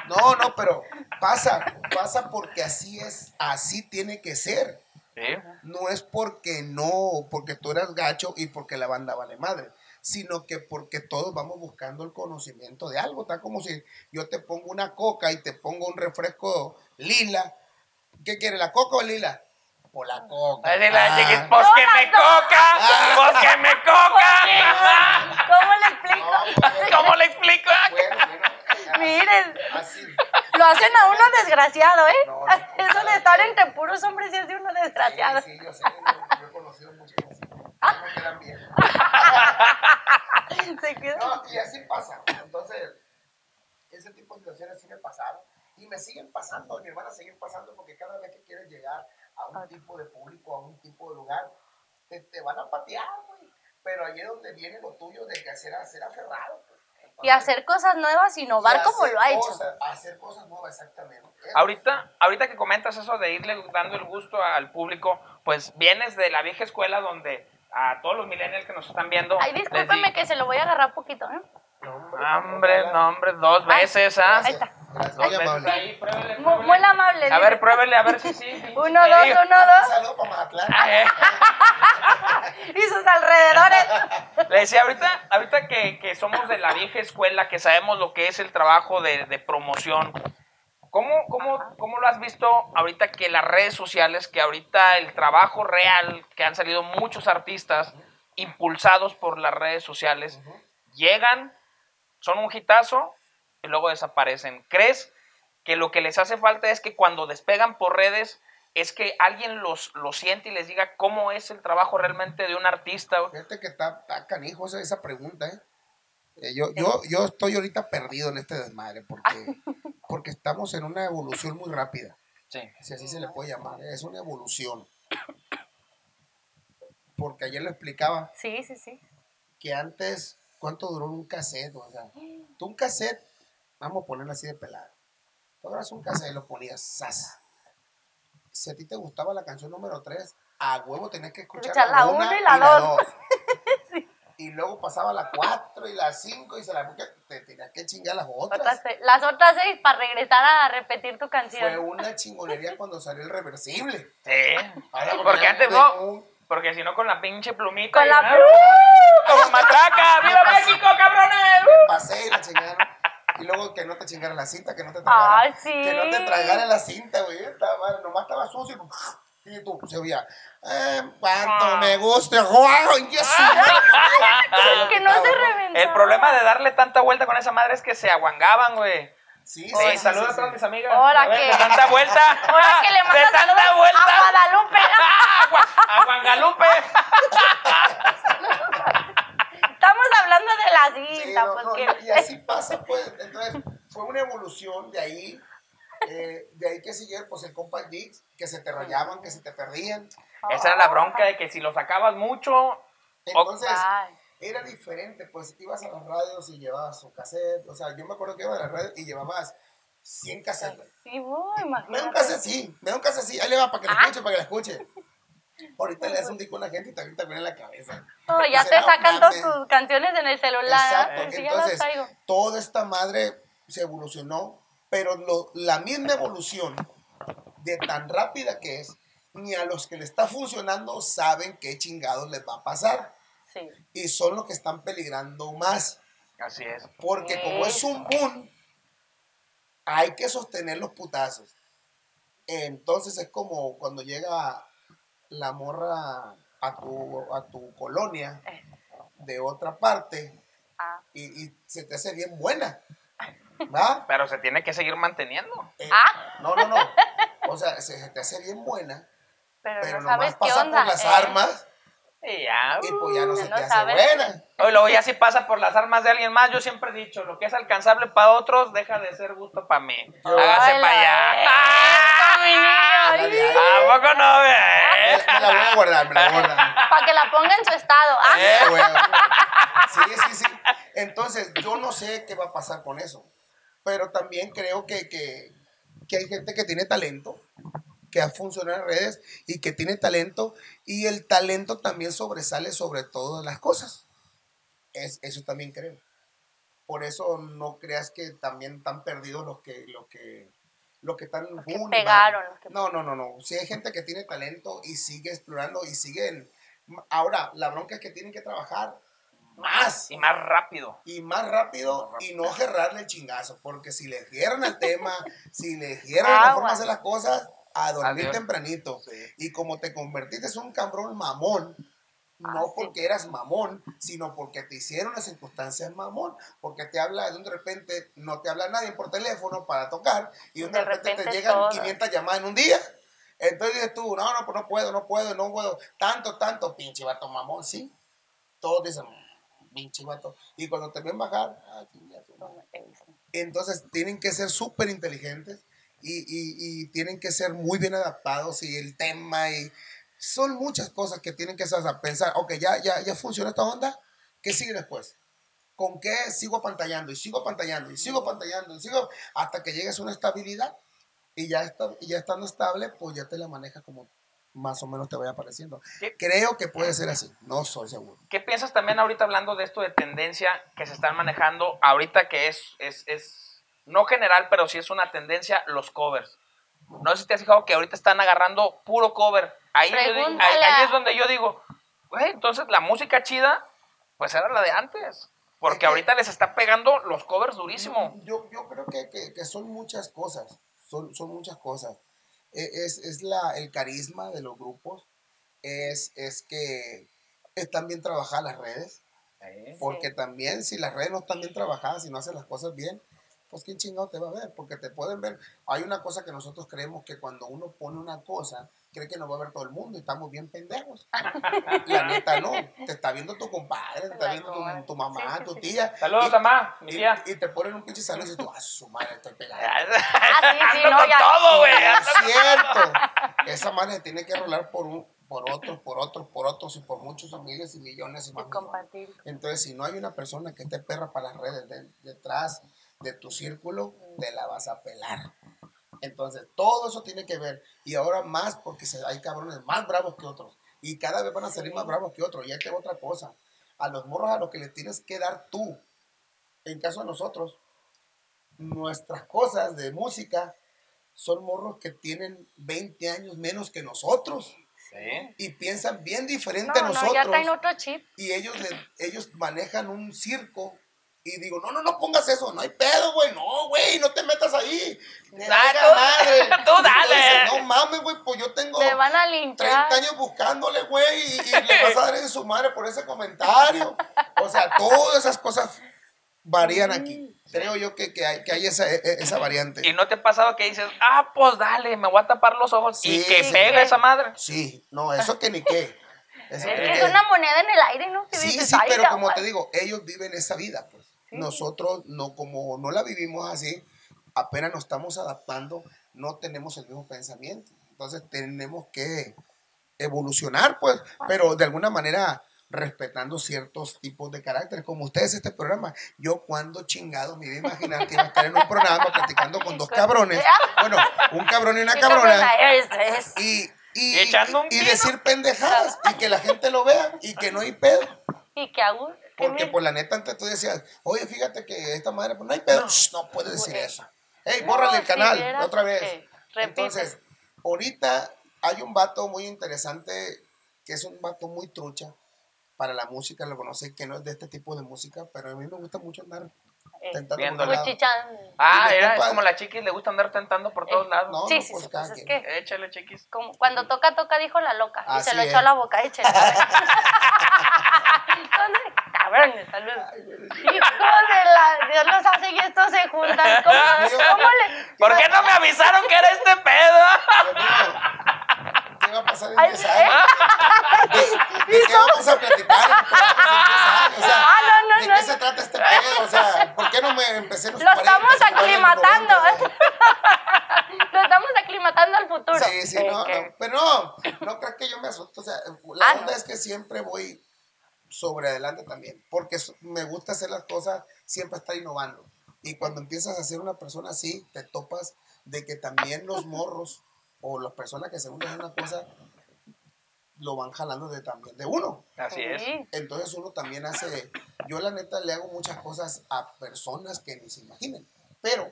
No, no, pero pasa, pasa porque así es, así tiene que ser. Sí. No es porque no, porque tú eras gacho y porque la banda vale madre, sino que porque todos vamos buscando el conocimiento de algo. Está como si yo te pongo una coca y te pongo un refresco lila. ¿Qué quiere, la coca o lila? Por la coca. Así la Ah. chiquis, pues que me coca, pues que me coca. ¿Cómo le explico? No, pues, ¿Cómo le explico? bueno, bueno, Miren, así. lo hacen a uno desgraciado, ¿eh? No, no. Eso de estar entre puros hombres sí hace uno desgraciado. Sí, sí, yo sé, yo, yo he conocido muchos así. No quedan bien. Se queda- No, y así pasa. Entonces, ese tipo de situaciones sí me pasaron y me siguen pasando, y me van a seguir pasando porque cada vez que quieres llegar a un tipo de público, a un tipo de lugar, te, te van a patear, güey. Pero ahí es donde viene lo tuyo de que hacer, ser aferrado. pues. Y hacer cosas nuevas, innovar Y como hacer lo ha hecho. cosas- hacer cosas nuevas, exactamente. Ahorita, ahorita que comentas eso de irle dando el gusto al público, pues vienes de la vieja escuela donde a todos los millennials que nos están viendo. Ay, discúlpeme di- que se lo voy a agarrar poquito, ¿eh? No, hombre, no, hombre, dos veces, ¿ah? ahí está. Muy veces amable. ahí, pruébele, Muy, pruébele. muy amable. A ver, pruébele, a ver si sí. sí, Uno, dos, uno, Un dos. saludo para Mazatlán. Eh, Y sus alrededores. Le decía, ahorita, ahorita que, que somos de la vieja escuela, que sabemos lo que es el trabajo de, de promoción, ¿cómo, cómo, ¿cómo lo has visto ahorita que las redes sociales, que ahorita el trabajo real, que han salido muchos artistas impulsados por las redes sociales, llegan, son un hitazo y luego desaparecen? ¿Crees que lo que les hace falta es que cuando despegan por redes es que alguien los, los siente y les diga cómo es el trabajo realmente de un artista? Fíjate que está, está canijo esa, esa pregunta, ¿eh? Eh, yo, yo, yo estoy ahorita perdido en este desmadre porque, porque estamos en una evolución muy rápida. Sí. Si así se le puede llamar, es una evolución. Porque ayer lo explicaba. Sí, sí, sí. Que antes, ¿cuánto duró un cassette? O sea, tú un cassette, vamos a ponerlo así de pelado. Tú abras un cassette y lo ponías, ¡zas! Si a ti te gustaba la canción número 3, a huevo tenías que escuchar, escuchar la 1 y la 2. Y luego pasaba la 4 y la 5 y se la te tenías que chingar las otras. Las otras seis para regresar a repetir tu canción. Fue una chingonería cuando salió el reversible. Sí. Ahora, Porque antes no. un- Porque si no, con la pinche plumita. Con y la nada, plu- ¡Como matraca! ¡Viva México, cabrones! pasé y la chingaron. Y luego que no te chingaran la cinta, que no te tragaran. Ay, sí. Que no te tragaran la cinta, güey. Estaba, nomás estaba sucio. Y tú se veía, eh, cuánto Ah. me gusta, Juan, y eso. que no se reventó. El problema de darle tanta vuelta con esa madre es que se aguangaban, güey. Sí, Sí, sí, sí, saludos sí, a todas mis amigas. Ahora que- De tanta vuelta. Ahora que le De mandas tanta saludos vuelta. a Guadalupe. A Gua- A Guangalupe. Estamos hablando de la Sí, cinta, no, pues no, y así pasa, pues. Entonces, fue una evolución de ahí. eh, que siguieron, pues, el Compact Disc, que se te rayaban, que se te perdían. Esa era la bronca de que si lo sacabas mucho. Entonces, era diferente, pues, ibas a las radios y llevabas su cassette. O sea, yo me acuerdo que iba a las radios y llevabas 100 cassettes. Sí, uy, Me da un imagínate. cassette, sí, me da un cassette, sí. Ahí le va para que lo Ah. escuche, para que la escuche. Ahorita le das un disco a la gente y también te viene en la cabeza. No, ya te sacan todas tus canciones en el celular. Exacto. Sí, ya las Entonces, traigo. toda esta madre se evolucionó, pero lo- la misma evolución de tan rápida que es, ni a los que le está funcionando saben qué chingados les va a pasar. Sí. Y son los que están peligrando más. Así es. Porque como es un boom, hay que sostener los putazos. Entonces es como cuando llega la morra a tu, a tu colonia de otra parte Ah. y, y se te hace bien buena. ¿Va? Pero se tiene que seguir manteniendo. Eh, Ah. No, no, no. O sea, se, se te hace bien buena, Pero, pero no sabes qué onda. por las ¿eh? armas Y ya. y pues ya no se no te hace buena. Oye, luego ya si pasa por las armas de alguien más, yo siempre he dicho, lo que es alcanzable para otros, deja de ser gusto para mí. Hágase para allá. ándale. ¿A poco no ves? me la voy a guardar, me la voy a guardar. Para que la ponga en su estado. Ah, Eh. Bueno, Sí, sí, sí. Entonces, yo no sé qué va a pasar con eso. Pero también creo que, que, que hay gente que tiene talento, que ha funcionado en redes y que tiene talento. Y el talento también sobresale sobre todas las cosas. Es, eso también creo. Por eso no creas que también están perdidos los que, los que, los que están Los que boom y pegaron, bam. los que- No, no, no, no. Si hay gente que tiene talento y sigue explorando y siguen. Ahora, la bronca es que tienen que trabajar más Y más rápido. y más rápido y no cerrarle el chingazo. Porque si le cierran el tema, si le cierran la forma de hacer las cosas, a dormir Adiós. tempranito. Y como te convertiste en un cabrón mamón, Ah, no sí. porque eras mamón, sino porque te hicieron las circunstancias mamón. Porque te habla, de repente no te habla nadie por teléfono para tocar y de, De repente, te llegan todo. 500 llamadas en un día. Entonces dices tú, no, no, pues no puedo, no puedo, no puedo. Tanto, tanto, pinche vato mamón, sí. Todos dicen, pinche vato. Y cuando te ven bajar, ah. Entonces tienen que ser súper inteligentes y, y- y tienen que ser muy bien adaptados y el tema y son muchas cosas que tienen que pensar, ok, ya, ya, ya funciona esta onda, ¿qué sigue después? ¿Con qué sigo apantallando y sigo apantallando y sigo apantallando y sigo hasta que llegues a una estabilidad y ya, está, y ya estando estable, pues ya te la manejas como más o menos te vaya apareciendo. ¿Qué? Creo que puede ser así, no soy seguro. ¿Qué piensas también ahorita hablando de esto de tendencia que se están manejando ahorita que es, es, es no general, pero sí es una tendencia, los covers? No sé si te has fijado que ahorita están agarrando puro cover. Ahí, digo- ahí, ahí es donde yo digo, güey, entonces la música chida, pues era la de antes. Porque Es que- ahorita les está pegando los covers durísimo. Yo, yo creo que, que- que son muchas cosas, son, son muchas cosas. E- Es, es la, el carisma de los grupos, es, es que están bien trabajadas las redes, porque también si las redes no están bien trabajadas, si no hacen las cosas bien, pues quién chingado te va a ver, porque te pueden ver. Hay una cosa que nosotros creemos que cuando uno pone una cosa, cree que nos va a ver todo el mundo y estamos bien pendejos. La neta no, te está viendo tu compadre, te está viendo tu, mamá, Sí, sí, tu sí. tía. Saludos, y- mamá, mi y, tía. y te ponen un pinche salón y dices tú, ah, su madre, estoy pegado. Ah, sí, sí, Ando no, con ya. todo, güey. Es cierto. Esa madre tiene que rolar por un, por otros, por otros, por otros y por muchos miles y millones y más. Y compartir. Entonces, si no hay una persona que esté perra para las redes de- detrás de tu círculo, te la vas a pelar. Entonces, todo eso tiene que ver. Y ahora más porque hay cabrones más bravos que otros. Y cada vez van a salir más bravos que otros. Y hay que otra cosa. A los morros a los que les tienes que dar tú. En caso de nosotros, nuestras cosas de música son morros que tienen 20 años menos que nosotros. Sí. Y piensan bien diferente a No, nosotros no, ya traen otro chip. y ellos, le- ellos manejan un circo. Y digo, no, no, no pongas eso, no hay pedo, güey, no, güey, no te metas ahí. Ah, tú- madre. tú dale. no mames, güey, pues yo tengo Me van a 30 linchar. años buscándole, güey, y, y le vas a dar en su madre por ese comentario. O sea, todas esas cosas varían aquí. Creo yo que, que hay, que hay esa, e- esa variante. ¿Y no te ha pasado que dices, ah, pues dale, me voy a tapar los ojos y que sí. pega esa madre? Sí, no, eso que ni qué. Eso Es que que ni es qué. una moneda en el aire, ¿no? Que Sí, dices, sí, "Ay, pero como güey". te digo, ellos viven esa vida, pues. Sí. Nosotros, no, como no la vivimos así, apenas nos estamos adaptando, no tenemos el mismo pensamiento. Entonces tenemos que evolucionar, pues, pero de alguna manera respetando ciertos tipos de caracteres, como ustedes este programa. Yo cuando chingado me iba a imaginar que iba a estar en un programa platicando con dos cabrones, bueno, un cabrón y una cabrona, y, y, Y y decir pendejadas, y que la gente lo vea, y que no hay pedo. Y que aún. Que Porque por la neta antes tú decías, oye, fíjate que esta madre, pues no hay pedo, Shh, no puedes decir Güey. eso. Hey, no, bórrale el si canal, otra vez. repite. Entonces, ahorita hay un vato muy interesante, que es un vato muy trucha para la música, lo conocí, que no es de este tipo de música, pero a mí me gusta mucho andar eh, tentando por. Ah, era, es como la chiquis, le gusta andar tentando por todos Eh, lados. No, sí, no, sí, pues sí, pues es que Échale, chiquis. como cuando toca, toca, dijo la loca. y se lo echó a la boca, échale. Entonces, cabrones, saludos. Hijos de la... Dios los hace y estos se juntan. ¿Cómo, cómo le...? ¿Por qué no me avisaron que era este pedo? ¿Qué va a pasar en Ay, 10 años? ¿De, de qué vamos a platicar en el programa en 10 años? O sea, Ah, no, no, ¿de no. qué se trata este pedo? O sea, ¿por qué no me empecé en los Lo 40, estamos 50, en los aclimatando. 90, o sea? Lo estamos aclimatando al futuro. Sí, sí, no, pero no, no creo que yo me asusto, o sea, la Ah, onda es que siempre voy sobre adelante también, porque me gusta hacer las cosas, siempre estar innovando. Y cuando empiezas a ser una persona así, te topas de que también los morros o las personas que se unen a una cosa lo van jalando de también de uno. Así es. Entonces uno también hace, yo la neta le hago muchas cosas a personas que ni se imaginen, pero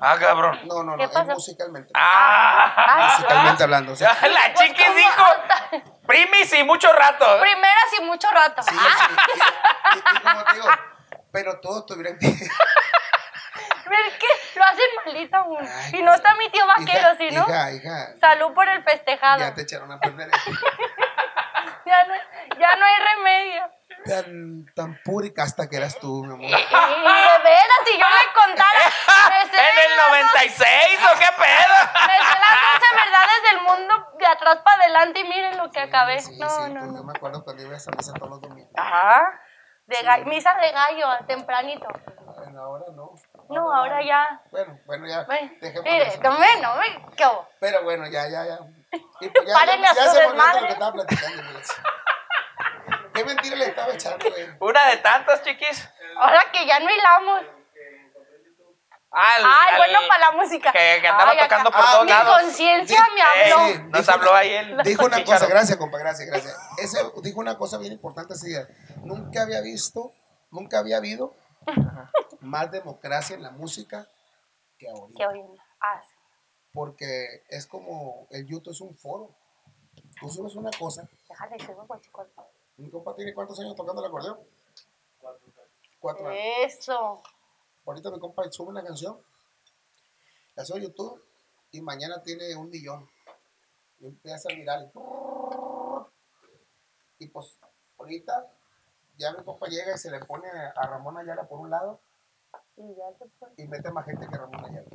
Ah, cabrón. no, no, no, ¿Qué es musicalmente. Ah. musicalmente hablando. La Pues, chiquis dijo, primis y mucho rato. Primeras y mucho rato. sí, Ah, sí, y, y- y como te digo, pero todos tuvieron que... ver que lo hacen malito aún. Y no está mi tío vaquero, hija, ¿sí, no? Hija, hija, Salud por el festejado. ya te echaron a perder. Ya no, ya no hay remedio. Tan, tan pura y casta que eras tú, mi amor. Y de veras, si yo le contara. me sé ¿En el las 96 o qué pedo? Me sé las 12 verdades del mundo de atrás para adelante y miren lo que acabé. Sí, no, sí, no, pues no. yo me acuerdo cuando iba a esa misa todos los domingos. Ajá. De gallo- misa de gallo, tempranito. Bueno, ahora no. No, ahora ya. Bueno, bueno, ya. Dejemos mire, eso. no me, no me, ¿qué hubo? Pero bueno, ya, ya, ya. Y pues ya, Párenle ya, a ya su se desmadre. lo que estaba platicando. Qué mentira le estaba echando, güey. Una de tantas, chiquis. Ahora que ya no hilamos. Al- Ay, al- bueno para la música. Que, que andaba Ay, acá- tocando por Ah, todos Mi lados. conciencia me habló. Eh, Sí, nos dijo- habló ahí el Dijo una chicharo. cosa, gracias, compa, gracias, gracias. Ese dijo una cosa bien importante ese día. Nunca había visto, nunca había habido más democracia en la música que Que ahorita. hoy ah, sí. Porque es como el YouTube es un foro. Tú subes una cosa. Déjale, subo, guachicol. Mi compa tiene cuántos años tocando el acordeón? Cuatro años. Eso. Ahorita mi compa sube una canción, la sube a YouTube y mañana tiene un millón. Y empieza a mirar. Y pues ahorita ya mi compa llega y se le pone a Ramón Ayala por un lado Y ya fue. y mete más gente que Ramón Ayala.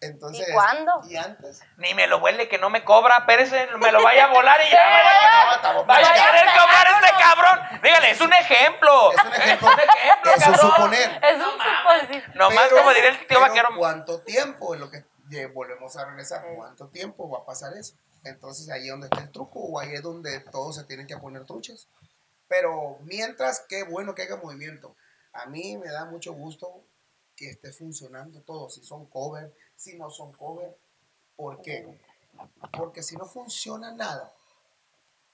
Entonces, ¿Y cuándo? Y antes. Ni me lo huele que no me cobra, espérese, me lo vaya a volar y ya. No, estamos Vaya a querer cobrar este cabrón. Dígale, es un ejemplo. Es un ejemplo. un ejemplo, Es un suponer. Es un supositorio. Nomás como diría el tío vaquero. ¿Cuánto tiempo es lo que volvemos a regresar? ¿Cuánto tiempo va a pasar eso? Entonces ahí es donde está el truco o ahí es donde todos se tienen que poner truchas. Pero mientras, qué bueno que haya movimiento. A mí me da mucho gusto que esté funcionando todo, si son cover, si no son cover. ¿Por qué? Porque si no funciona nada,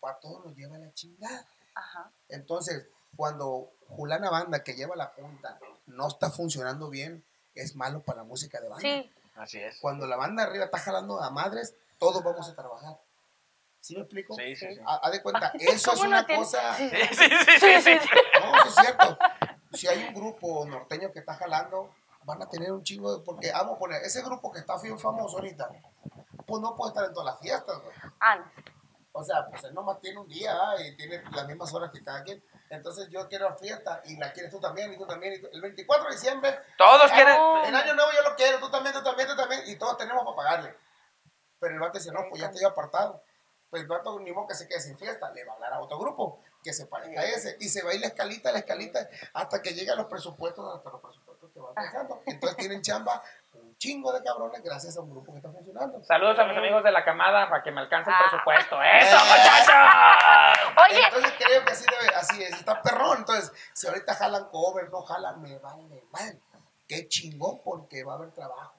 para todos nos lleva la chingada. Ajá. Entonces, cuando Julana Banda, que lleva la punta, no está funcionando bien, es malo para la música de banda. Sí. Así es. Cuando la banda arriba está jalando a madres, todos vamos a trabajar. ¿Sí me explico? Sí, sí, sí. Ha- Haz de cuenta, eso es ¿Cómo no una tiene- cosa... Sí, Sí, sí, sí, sí, sí. No, sí es cierto. Si hay un grupo norteño que está jalando, van a tener un chingo de... Porque vamos a poner, ese grupo que está bien famoso ahorita, pues no puede estar en todas las fiestas, güey. Ah, no. O sea, pues él nomás tiene un día y tiene las mismas horas que cada quien. Entonces yo quiero la fiesta y la quieres tú también y tú también. y tú- El 24 de diciembre, Todos quieren. El año nuevo yo lo quiero, tú también, tú también, tú también. Y todos tenemos para pagarle. Pero el vato dice, no, pues ya estoy apartado. Pues el vato ni modo que se quede sin fiesta, le va a hablar a otro grupo que se parezca a ese. Y se va a ir la escalita, la escalita, hasta que lleguen los presupuestos, hasta los presupuestos van. Entonces tienen chamba un chingo de cabrones gracias a un grupo que está funcionando. Saludos a mis amigos de la camada para que me alcance el Ah. presupuesto. ¡Eso, Eh. muchachos! Oye, Entonces creo que así debe, así es, está perrón. Entonces, si ahorita jalan cover, no jalan, me vale mal. Qué chingón, porque va a haber trabajo.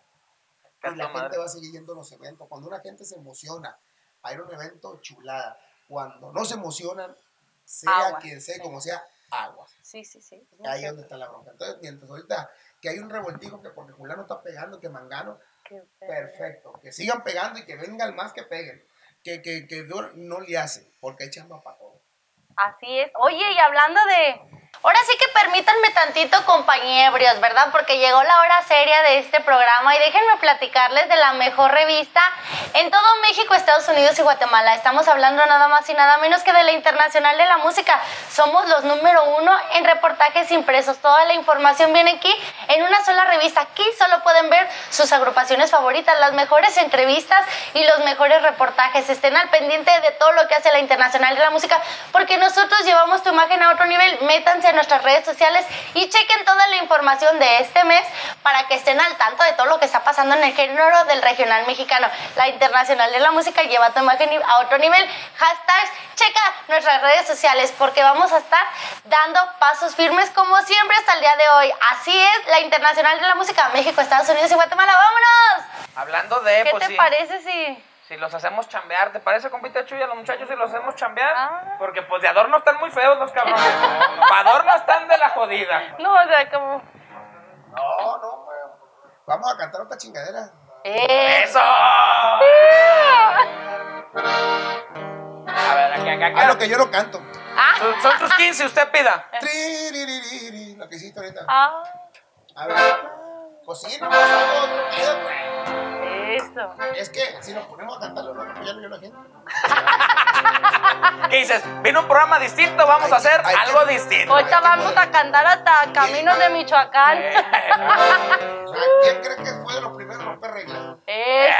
Y la gente va a seguir yendo a los eventos. Cuando una gente se emociona a ir a un evento, chulada. Cuando no se emocionan, sea Agua, quien sea, sí. como sea, agua. sí, sí, sí. es Ahí es donde está la bronca. Entonces, mientras ahorita que hay un revoltijo que porque Julano está pegando, que Mangano, perfecto. Que sigan pegando y que vengan más que peguen. Que, que, que no le hace, porque hay chamba para todo. Así es. Oye, y hablando de... Ahora sí que permítanme tantito compañebrios, ¿verdad? Porque llegó la hora seria de este programa y déjenme platicarles de la mejor revista en todo México, Estados Unidos y Guatemala. Estamos hablando nada más y nada menos que de la Internacional de la Música. Somos los número uno en reportajes impresos. Toda la información viene aquí en una sola revista. Aquí solo pueden ver sus agrupaciones favoritas, las mejores entrevistas y los mejores reportajes. Estén al pendiente de todo lo que hace la Internacional de la Música, porque nosotros llevamos tu imagen a otro nivel. Métanse nuestras redes sociales y chequen toda la información de este mes para que estén al tanto de todo lo que está pasando en el género del regional mexicano. La Internacional de la Música lleva tu imagen a otro nivel. Hashtags, checa nuestras redes sociales porque vamos a estar dando pasos firmes como siempre hasta el día de hoy. Así es, la Internacional de la Música, México, Estados Unidos y Guatemala. ¡Vámonos! Hablando de, ¿Qué pues te sí, parece si... si los hacemos chambear, ¿te parece, compita Chuy, a los muchachos si los hacemos chambear? Ah. Porque pues de adorno están muy feos los cabrones. Para adorno están de la jodida. No, o sea, como... No, no, güey. Vamos a cantar otra chingadera. Eh. ¡Eso! A ver, aquí, aquí, aquí. Ah, lo que yo lo canto. Ah, Son- Son sus 15, usted pida. Triririri, Lo que hiciste ahorita. ah, A ver. Pues sí, no eso. Es que si nos ponemos a cantarlo, no, ya lo la gente. ¿Qué dices? Vino un programa distinto, vamos a Hay que- hacer que- algo distinto. Ahorita vamos a cantar hasta Caminos de Michoacán. Eh, ¿quién cree que fue de los primeros romper reglas? Eso.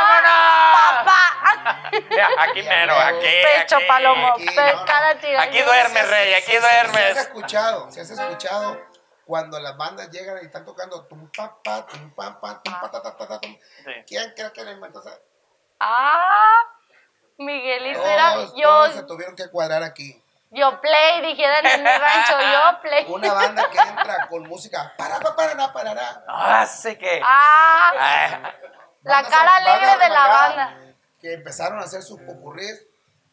¡Vámonos! Papá. Aquí mero, aquí. Pecho aquí. palomo. aquí, no, no. cada tira- Aquí duerme, rey, aquí Si has duermes. escuchado, si has escuchado cuando las bandas llegan y están tocando tum pa pa tum pa pa tum pa ta ta ta ta tum. Sí. ¿Quién cree que le inventó esa? Ah, Miguelito era Todos, yo, todos se tuvieron que cuadrar aquí. yo play, dijeran en mi rancho, yo play. Una banda que entra con música para para para para para. Ah, sé que. Ah, Ay, la cara alegre de la banda. Que empezaron a hacer sus popurrís.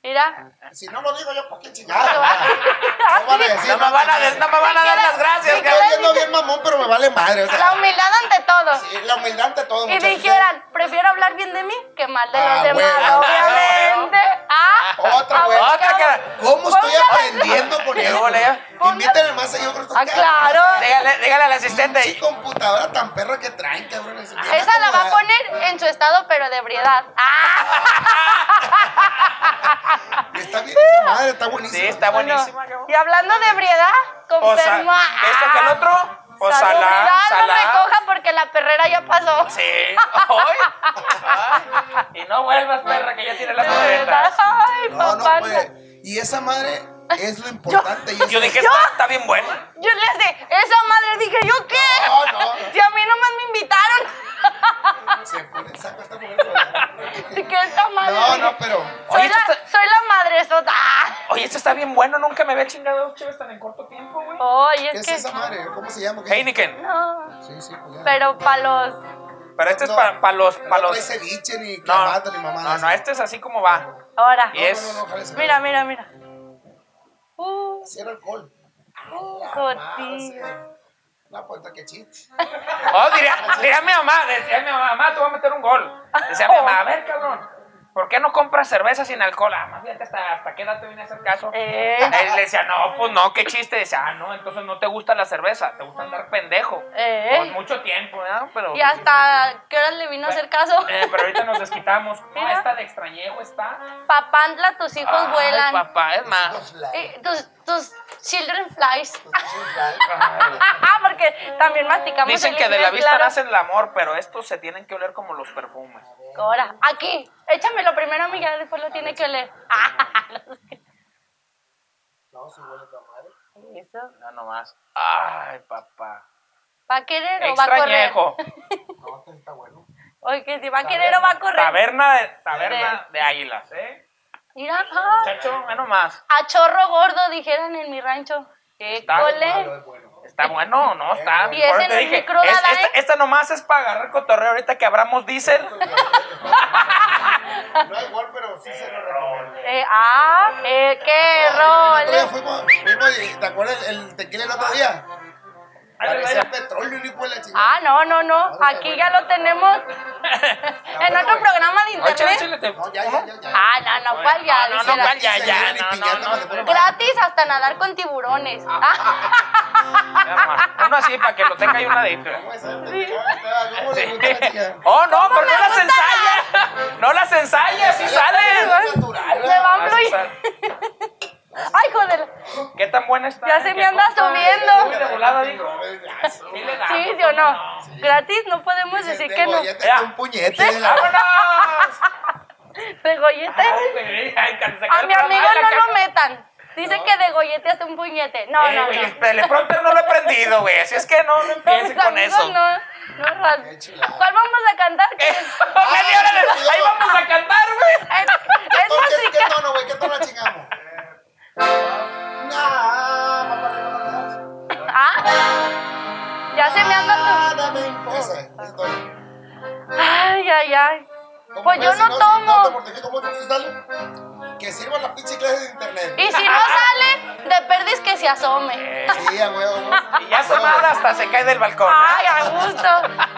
Mira. Si no lo digo yo, ¿por qué chingada? No van a decir, No me van a, no me van a dar las gracias, cabrón. Estoy yendo bien mamón, pero me vale madre. O sea, La humildad ante todo. sí, la humildad ante todo. Y dijeran, prefiero hablar bien de mí que mal de Ah, los demás, huevo. obviamente. Ah, Otra, ah, güey. bueno, Otra cara. ¿Cómo estoy aprendiendo con ¿Qué eso? eh? Invítenme más seguido con estos Ah, claro. Dígale, dígale al asistente. Sí, computadora tan perra que traen, cabrones. Esa la va a poner en su estado, pero de ebriedad. Ah. Está bien, esa madre, está buenísima. Sí, está buenísima, y hablando de ebriedad, O sea, confirma. ¿esto que el otro? O salá, no me coja porque la perrera ya pasó. Sí. Hoy. Ay, Y no vuelvas, perra, que ya tiene las corretas. Ay, No, papá. no, pues. Y esa madre es lo importante. y Yo eso- dije, está, está bien buena. Yo le hace, esa madre dije, ¿yo qué? No, no. Si a mí nomás me invitaron. Se pone, saca esta mujer. ¿Qué esta madre? No, no, pero. Soy, Oye, la, esto está- soy la madre sota. Oye, esto está bien bueno. Nunca me había chingado dos chéves tan en corto tiempo, güey. Oye, ¿Qué es es que. esa madre? ¿Cómo se llama? ¿Qué? Heineken. No, Sí, sí, pues ya. pero para los. Pero este es No, para los. No Pa los... trae ceviche ni No, clamato ni mamá. no, no, este es así como va. Ahora. Y es- No, no, no, Mira, mira, mira. Uh, Cero alcohol. Joti. No, pues que chiste. Oh, diría, diría mi mamá, decía mi mamá, mamá, te voy a meter un gol. Decía mi mamá, a ver, cabrón, ¿por qué no compras cerveza sin alcohol? Ah, más bien, hasta, hasta qué edad te viene a hacer caso. Eh. Él le decía, no, pues no, qué chiste. Decía, ah, no, entonces no te gusta la cerveza, te gusta andar pendejo. Eh. Pues mucho tiempo, ¿no? Pero, ¿Y hasta qué hora le vino a hacer caso? eh, pero ahorita nos desquitamos. No, Mira. esta de extrañejo está. Papantla, tus hijos Ay, vuelan. papá, es más. Y tus, tus children flies. Porque también masticamos Dicen el que de la vista claro. nace el amor, pero estos se tienen que oler como los perfumes. Ahora, aquí, échamelo primero a mí, ya después lo tiene que oler. No, si huele madre. Eso. No, nomás. Ay, papá. ¿Va a querer o va a correr? No, está bueno. Oye, que si va a querer o va a correr. Taberna de, taberna de águilas, ¿eh? Mira, ah, Muchacho, ve nomás. a chorro gordo, dijeran en mi rancho. ¡Qué Está es bueno. Está bueno, ¿no? Está. Y ese por eso no te es dije, micro, es- ¿verdad, esta, esta nomás es para agarrar cotorreo ahorita que abramos diésel. No es igual, pero sí se lo recomiendo. Eh, ah, eh, qué El otro día rol. fuimos, fuimos y, ¿te acuerdas el, el tequila el otro día? Parecía petróleo, la chingada. Ah, no, no, no. Aquí ya lo tenemos en otro programa de chile, internet. chile, te- No, ya, ya, ya, ya. Ah, no, no, ¿cuál ya? No, no. ¿cuál ya, Se ya, y Gratis hasta nadar con tiburones. Ah. Uno así para que lo tenga ahí una adicto. ¿Cómo es? ¿Cómo le gusta la chica? Oh, no, pero no las gusta? ensaya. No las ensaya, sí sale. Es natural, Me va a Ay, joder. ¿Qué tan buena está? Ya se ¿Qué me anda subiendo. De volada, dijo. Sí le damos, Sí, ¿sí o no? Gratis no podemos decir que no. Ya te un puñete. de la- ¡Vámonos! De gollete. A mi amigo no lo metan. Dice No. que de gollete hasta un puñete. No, Eh, no, güey, no. El teleprompter no lo he prendido, güey. Así es que no, no mis con eso. no, no. ¿Cuál vamos a cantar? Órale, Ahí vamos a cantar, güey. Es, es ¿Qué, música. qué tono, güey? ¿Qué tono chingamos? Ah, ya se me anda tu... Nada me tono. Ay, ay, ay. ¿Cómo Pues yo no Si tomo. no te mortifico mucho, ¿sí sale? Que sirva la pinche clase de internet. Y si no sale, de perdis que se asome. Sí, a huevo. Y ya sonada hasta se cae del balcón. Ay, a gusto.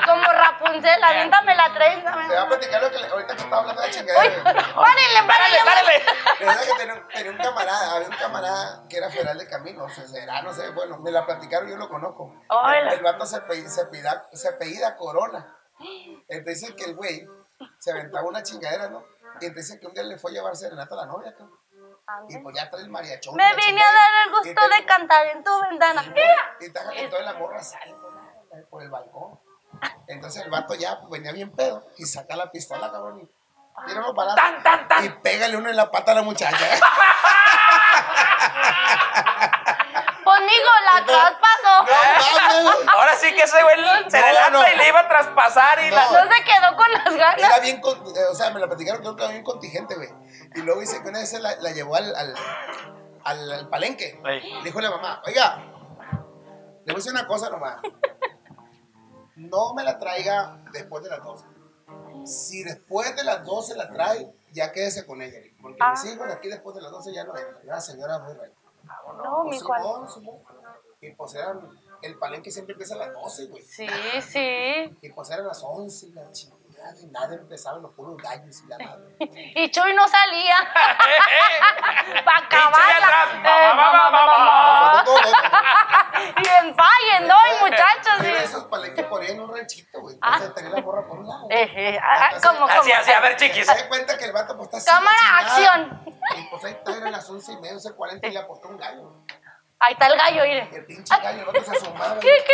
Como Rapunzel, aviéntame la trenza. Te voy a platicar lo que le- ahorita que estaba hablando de Uy, chingadera. párenle, Párale, párenle. párale. Resulta que tenía, un- tenía un camarada, había un camarada que era federal de camino, o sea, será, no sé, bueno, me la platicaron, yo lo conozco. Hola. El vato se, pe- se, pida- se apellida Corona. Entonces dice que el güey se aventaba una chingadera, ¿no? Y entonces que un día le fue a llevar serenata a la novia, cabrón. Y pues ya trae el mariachón. Me vine a dar el gusto te- de cantar en tu ventana. Y que toda la morra sale por, el balcón. Entonces el vato ya pues, venía bien pedo y saca la pistola, cabrón. Y tan, tan. Y pégale uno en la pata a la muchacha. Conmigo la traspasó. No. Ahora sí que ese güey se No, adelanta no. y le iba a traspasar y la. No se quedó con las Era ganas. bien, con- eh, o sea, me la platicaron que era bien contingente, güey. Y luego dice que una vez se la, la llevó al, al, al, al palenque. Ey. Dijo la mamá, oiga, le voy a decir una cosa nomás. No me la traiga después de las 12. Si después de las 12 la trae, ya quédese con ella. Porque Ah. mis hijos aquí después de las 12 ya no entran. La señora muy reina. No, mi Juan. Simón, Simón. Y pues eran, el palenque siempre empieza a las 12, güey. Sí, sí. Y pues eran las 11 y la chingada. Y nada, empezaban los puros gallos y la madre. Y Chuy no salía. Para mamá. Y en fallen, ¿no? Y muchachos. Pero esos palenques por ahí en un ranchito, güey. Entonces tenía la morra por un lado. Eh, eh, ah, ah, como, como. Así, así, a ver, chiquis. Se da cuenta que el vato pues está así, Cámara, acción. Y pues ahí está, eran las 11 y media, 11 40 y le apostó un gallo. Ahí está el gallo, mire. el pinche gallo, el vato se asomaba. ¿Qué, qué,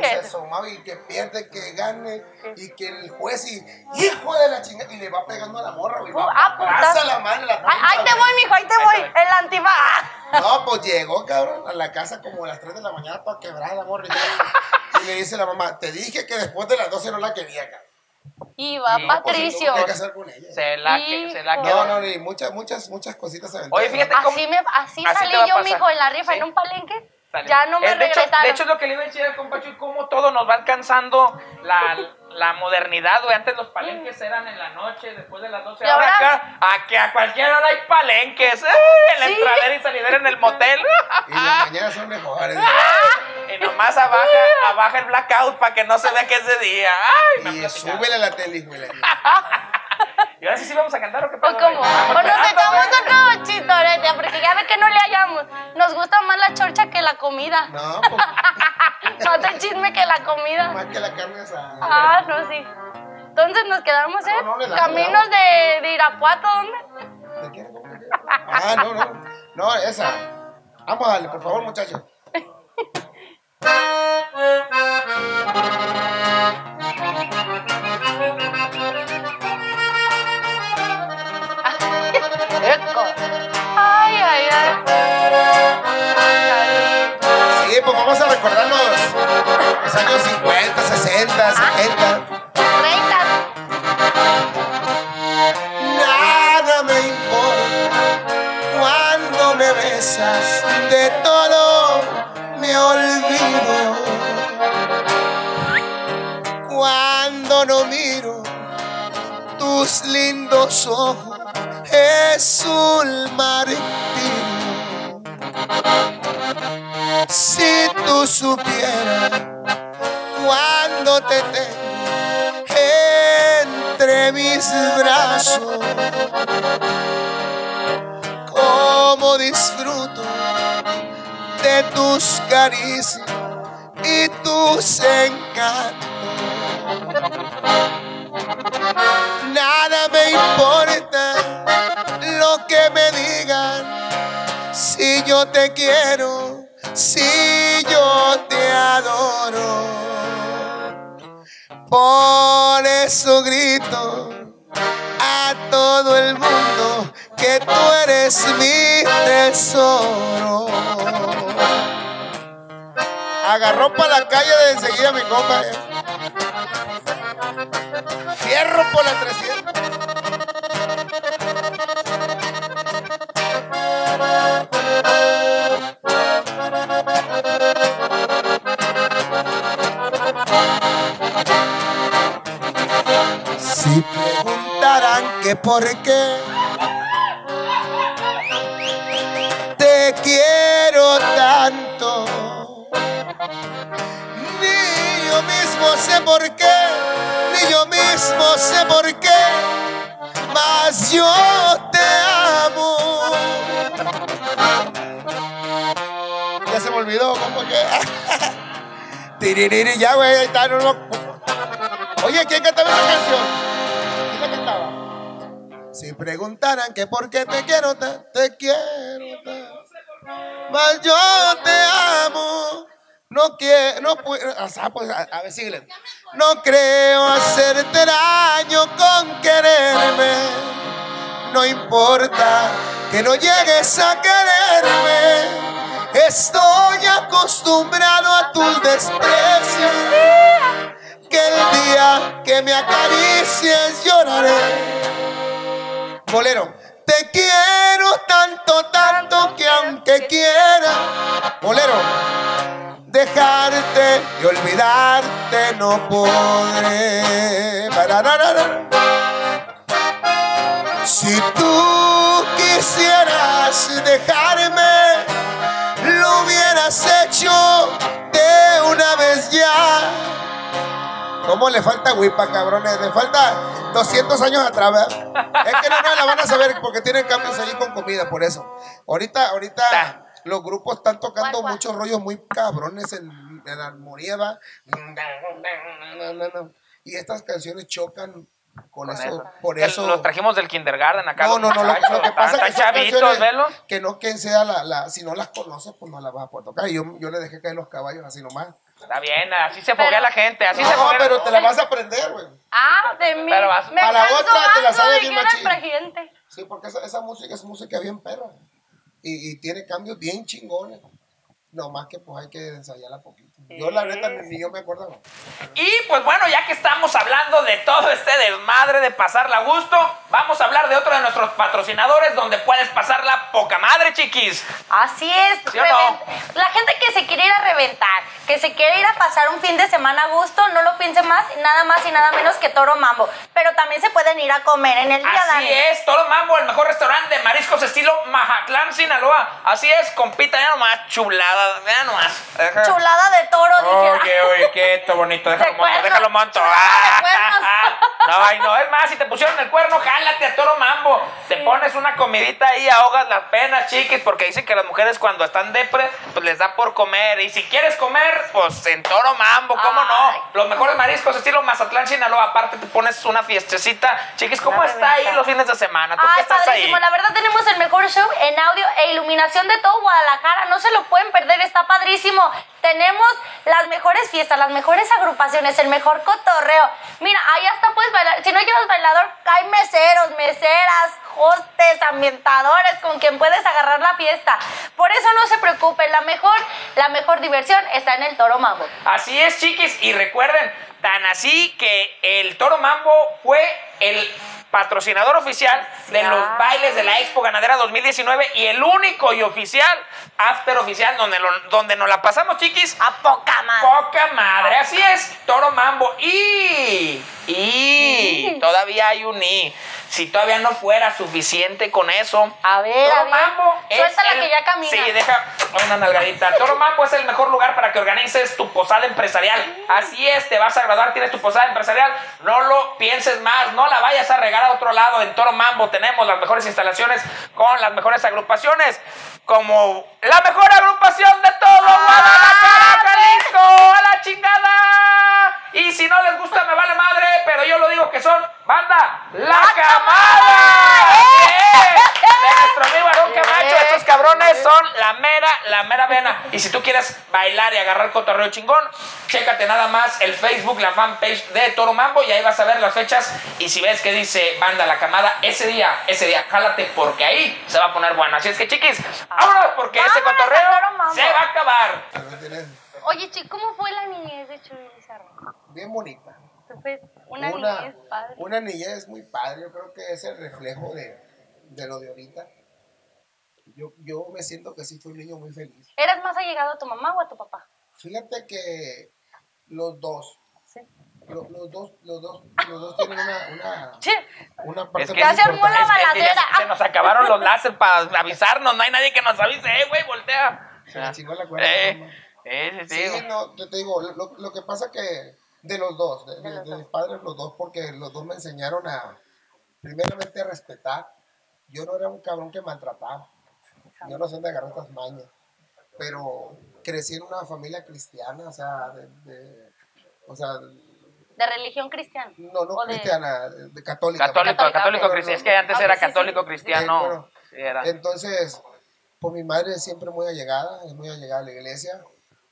Y se qué? asomaba y que pierde, que gane. Y que el juez y hijo de la chingada. Y le va pegando a la morra, güey. Ah, abraza putas. la mano, la troncha, ahí te voy, mijo, ahí te voy. El antifa. Ah. No, pues llegó, cabrón, a la casa como a las 3 de la mañana para quebrar la morra. Y Y le dice la mamá, te dije que después de las 12 no la quería, cabrón. Y va Patricio. Pues, se tuvo que casar con ella. Se la, que, se la Hijo. quedó. No, no, ni muchas, muchas, muchas cositas se. Oye, fíjate cómo. Así, me, así, Así salí yo, mijo, en la rifa, Sí. en un palenque. Sale. Ya no me Eh, de hecho, de hecho, es lo que le iba a decir al compa Chuy, cómo todo nos va alcanzando la, la modernidad, güey. Antes los palenques eran en la noche, después de las 12. Y Ahora acá, a que a cualquier hora hay palenques. ¡eh! En la Sí. entradera y salidera en el motel. Y las mañanas son mejores. y nomás abaja, abaja el blackout para que no se vea que es de día. Ay, Y súbele a la tele, güey. ¿Y ahora sí sí vamos a cantar o qué ¿O pedo, cómo? güey? O nos echamos otro chistorete, porque ya ve que no le hallamos. Nos gusta más la chorcha que la comida. No, pues, Más el chisme que la comida. más que la carne asada. Ah, no, sí. Entonces nos quedamos en No, no, le caminos de, de Irapuato, ¿dónde? ¿Te quieres? ¿Cómo te quieres? Ah, no, no. No, esa. Vamos a darle, por favor, muchachos. Los años 50, 60, 70. Treinta. Nada me importa cuando me besas, de todo me olvido. Cuando no miro tus lindos ojos, es un martirio. Si tú supieras cuando te tengo entre mis brazos, cómo disfruto de tus caricias y tus encantos. Nada me importa lo que me digan, si yo te quiero, si yo te adoro. Por eso grito a todo el mundo que tú eres mi tesoro. Agarró para la calle de enseguida mi compa. Fierro por la 300. Que por qué te quiero tanto, ni yo mismo sé por qué, ni yo mismo sé por qué, mas yo te amo. Ya se me olvidó, ¿cómo que? Ya, güey, ahí está. Oye, ¿quién cantaba esa canción? Si preguntaran que por qué te quiero, te, quiero, te- mas yo te amo. No quiero, no puedo, a ver, síguele. No creo hacerte daño con quererme. No importa que no llegues a quererme. Estoy acostumbrado a tus desprecios que el día que me acaricies lloraré. Bolero, te quiero tanto, tanto que aunque quiera, bolero, dejarte y olvidarte no podré. Si tú quisieras dejarme, lo hubieras hecho de una vez ya. ¿Cómo le falta huipa, cabrones? Le falta 200 años atrás, ¿verdad? Es que no, no la van a saber porque tienen cambios allí con comida, por eso. Ahorita, ahorita los grupos están tocando ¿Cuál, cuál? muchos rollos muy cabrones en, en armonía, ¿va? Y estas canciones chocan con, Con eso, eso. por eso. Los trajimos del kindergarten acá. No, no, no, lo, lo que pasa es que chavitos, canciones velo. que no quien sea la, la, si no las conoces, pues no las vas a poder tocar. Y yo, yo le dejé caer los caballos así nomás. Está bien, así se foguea la gente, así se No, foguea. pero te la vas a aprender, güey. Ah, de mí. Pero vas- Me a la otra te la sabes bien machín. Sí, porque esa, esa música es música bien perra. Y, y tiene cambios bien chingones. No más que pues hay que ensayarla poquito. Yo la neta ni, ni yo me acuerdo. Y pues bueno, ya que estamos hablando de todo este desmadre de pasarla a gusto, vamos a hablar de otro de nuestros patrocinadores donde puedes pasarla poca madre, chiquis. Así es. ¿Sí o no? La gente que se quiere ir a reventar, que se quiere ir a pasar un fin de semana a gusto, no lo piense más, nada más y nada menos que Toro Mambo. Pero también se pueden ir a comer en el día, Así Dani. es, Toro Mambo, el mejor restaurante de mariscos estilo Majatlán, Sinaloa. Así es, compita, ya nomás, chulada, vean nomás. Chulada de toro, Oye, dije. oye, qué esto bonito, déjalo De monto, déjalo monto. de cuernos. No, ay, no, es más, si te pusieron el cuerno, jálate a Toro Mambo. Te pones una comidita ahí, ahogas las penas, chiquis, porque dicen que las mujeres cuando están depre, pues les da por comer. Y si quieres comer, pues en Toro Mambo, ¿cómo Ay. no? Los mejores mariscos estilo Mazatlán, Sinaloa. Aparte te pones una fiestecita. Chiquis, ¿cómo Una está ahí reventa. los fines de semana? ¿Tú Ay, qué estás ahí? padrísimo. La verdad tenemos el mejor show en audio e iluminación de todo Guadalajara. No se lo pueden perder, está padrísimo. Tenemos las mejores fiestas, las mejores agrupaciones, el mejor cotorreo. Mira, ahí hasta puedes bailar. Si no llevas bailador, hay meseros, meseras, hostes, ambientadores con quien puedes agarrar la fiesta. Por eso no se preocupen, la mejor, la mejor diversión está en el Toro Mambo. Así es, chiquis. Y recuerden, tan así que el Toro Mambo fue el patrocinador oficial de los bailes de la Expo Ganadera 2019 y el único y oficial, after oficial, donde, lo- donde nos la pasamos, chiquis. A poca madre. Poca madre, así es, Toro Mambo. Y, y, Y. todavía hay un y. Si todavía no fuera suficiente con eso, A ver, Toro a ver. Mambo es Suéltala el- que ya camina. Sí, deja una nalgadita. Toro Mambo es el mejor lugar para que organices tu posada empresarial. Así es, te vas a graduar, tienes tu posada empresarial. No lo pienses más, no la vayas a regar a otro lado. En Toro Mambo tenemos las mejores instalaciones con las mejores agrupaciones, como la mejor agrupación de todo Guadalajara, Jalisco, a la chingada. Y si no les gusta, me vale madre, pero yo lo digo que son banda La Camada. Es, De nuestro amigo Aarón Camacho, estos cabrones son la mera, la mera vena. Y si tú quieres bailar y agarrar cotorreo chingón, chécate nada más el Facebook, la fanpage de Toro Mambo y ahí vas a ver las fechas. Y si ves que dice banda la camada, ese día, ese día, jálate porque ahí se va a poner bueno. Así es que chiquis, vámonos porque este Vámonos a cotorreo se va a acabar. Oye, Chi, ¿cómo fue la niñez de Chuy Bien bonita. Una, una, niñez padre. una niñez muy padre, yo creo que es el reflejo de, de lo de ahorita. Yo, yo me siento que sí fui un niño muy feliz. ¿Eras más allegado a tu mamá o a tu papá? Fíjate que los dos, Sí. lo- los, dos, los dos, los dos tienen una, una, Sí. una parte Es que Ya se armó la importante. Es que se nos acabaron los láser para avisarnos. No hay nadie que nos avise. Eh, güey, voltea. Se me chingó la cuerda, eh, sí, sí. Sí, no, yo te digo, lo, lo- que pasa que de los dos, de, de- de mis padres los dos, porque los dos me enseñaron a, primeramente a respetar. Yo no era un cabrón que maltrataba. Yo no sé dónde agarrar estas mañas. Pero crecí en una familia cristiana, o sea, de, de- o sea, De religión cristiana. no, no O de- cristiana, de católica. Católico, Católica, católico ok. cristiano. Es que antes Ah, era sí, sí, sí. católico cristiano. Eh, bueno. Sí, era. Entonces, pues mi madre es siempre muy allegada, es muy allegada a la iglesia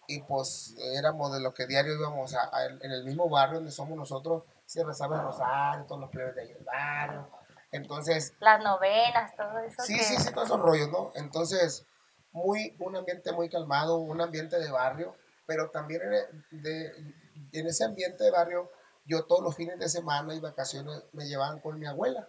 y pues éramos de los que diario íbamos a, a- en el mismo barrio donde somos nosotros, se rezaba el rosario, todos los plebes de ahí del barrio. Entonces, Las novenas, todo eso. sí, que- sí, sí, todos esos rollos, ¿no? Entonces, muy, un ambiente muy calmado, un ambiente de barrio, pero también en, e- de, en ese ambiente de barrio, yo todos los fines de semana y vacaciones me llevaban con mi abuela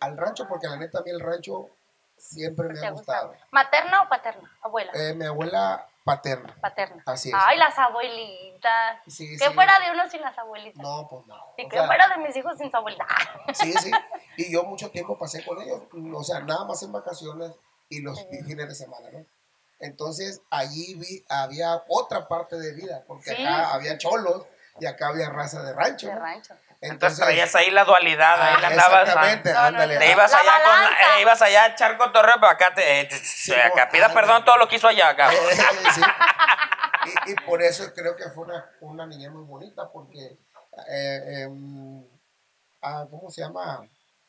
al rancho, porque la neta a mí el rancho siempre me ¿Te ha ha gustado. gustado? ¿Materna o paterna? Abuela. Eh, mi abuela paterna. paterna. así es. Ay, las abuelitas. Sí, que sí. fuera de uno sin las abuelitas. No, pues no. Y O que sea, fuera de mis hijos sin su abuelita. Sí, sí. Y yo mucho tiempo pasé con ellos. O sea, nada más en vacaciones y los fines de semana, ¿no? Entonces, allí vi, había otra parte de vida, porque acá había cholos y acá había raza de rancho. De ¿no? rancho. Entonces traías ahí la dualidad, ahí la Ah, andabas. Exactamente, No, no, ándale. Te ibas La allá con la- eh, ibas allá a echar cotorreo, pero acá te, eh, te- acá pida ándale. perdón todo lo que hizo allá, acá. Sí. y, y por eso creo que fue una, una niñez muy bonita, porque, eh, em, ah, ¿cómo se llama?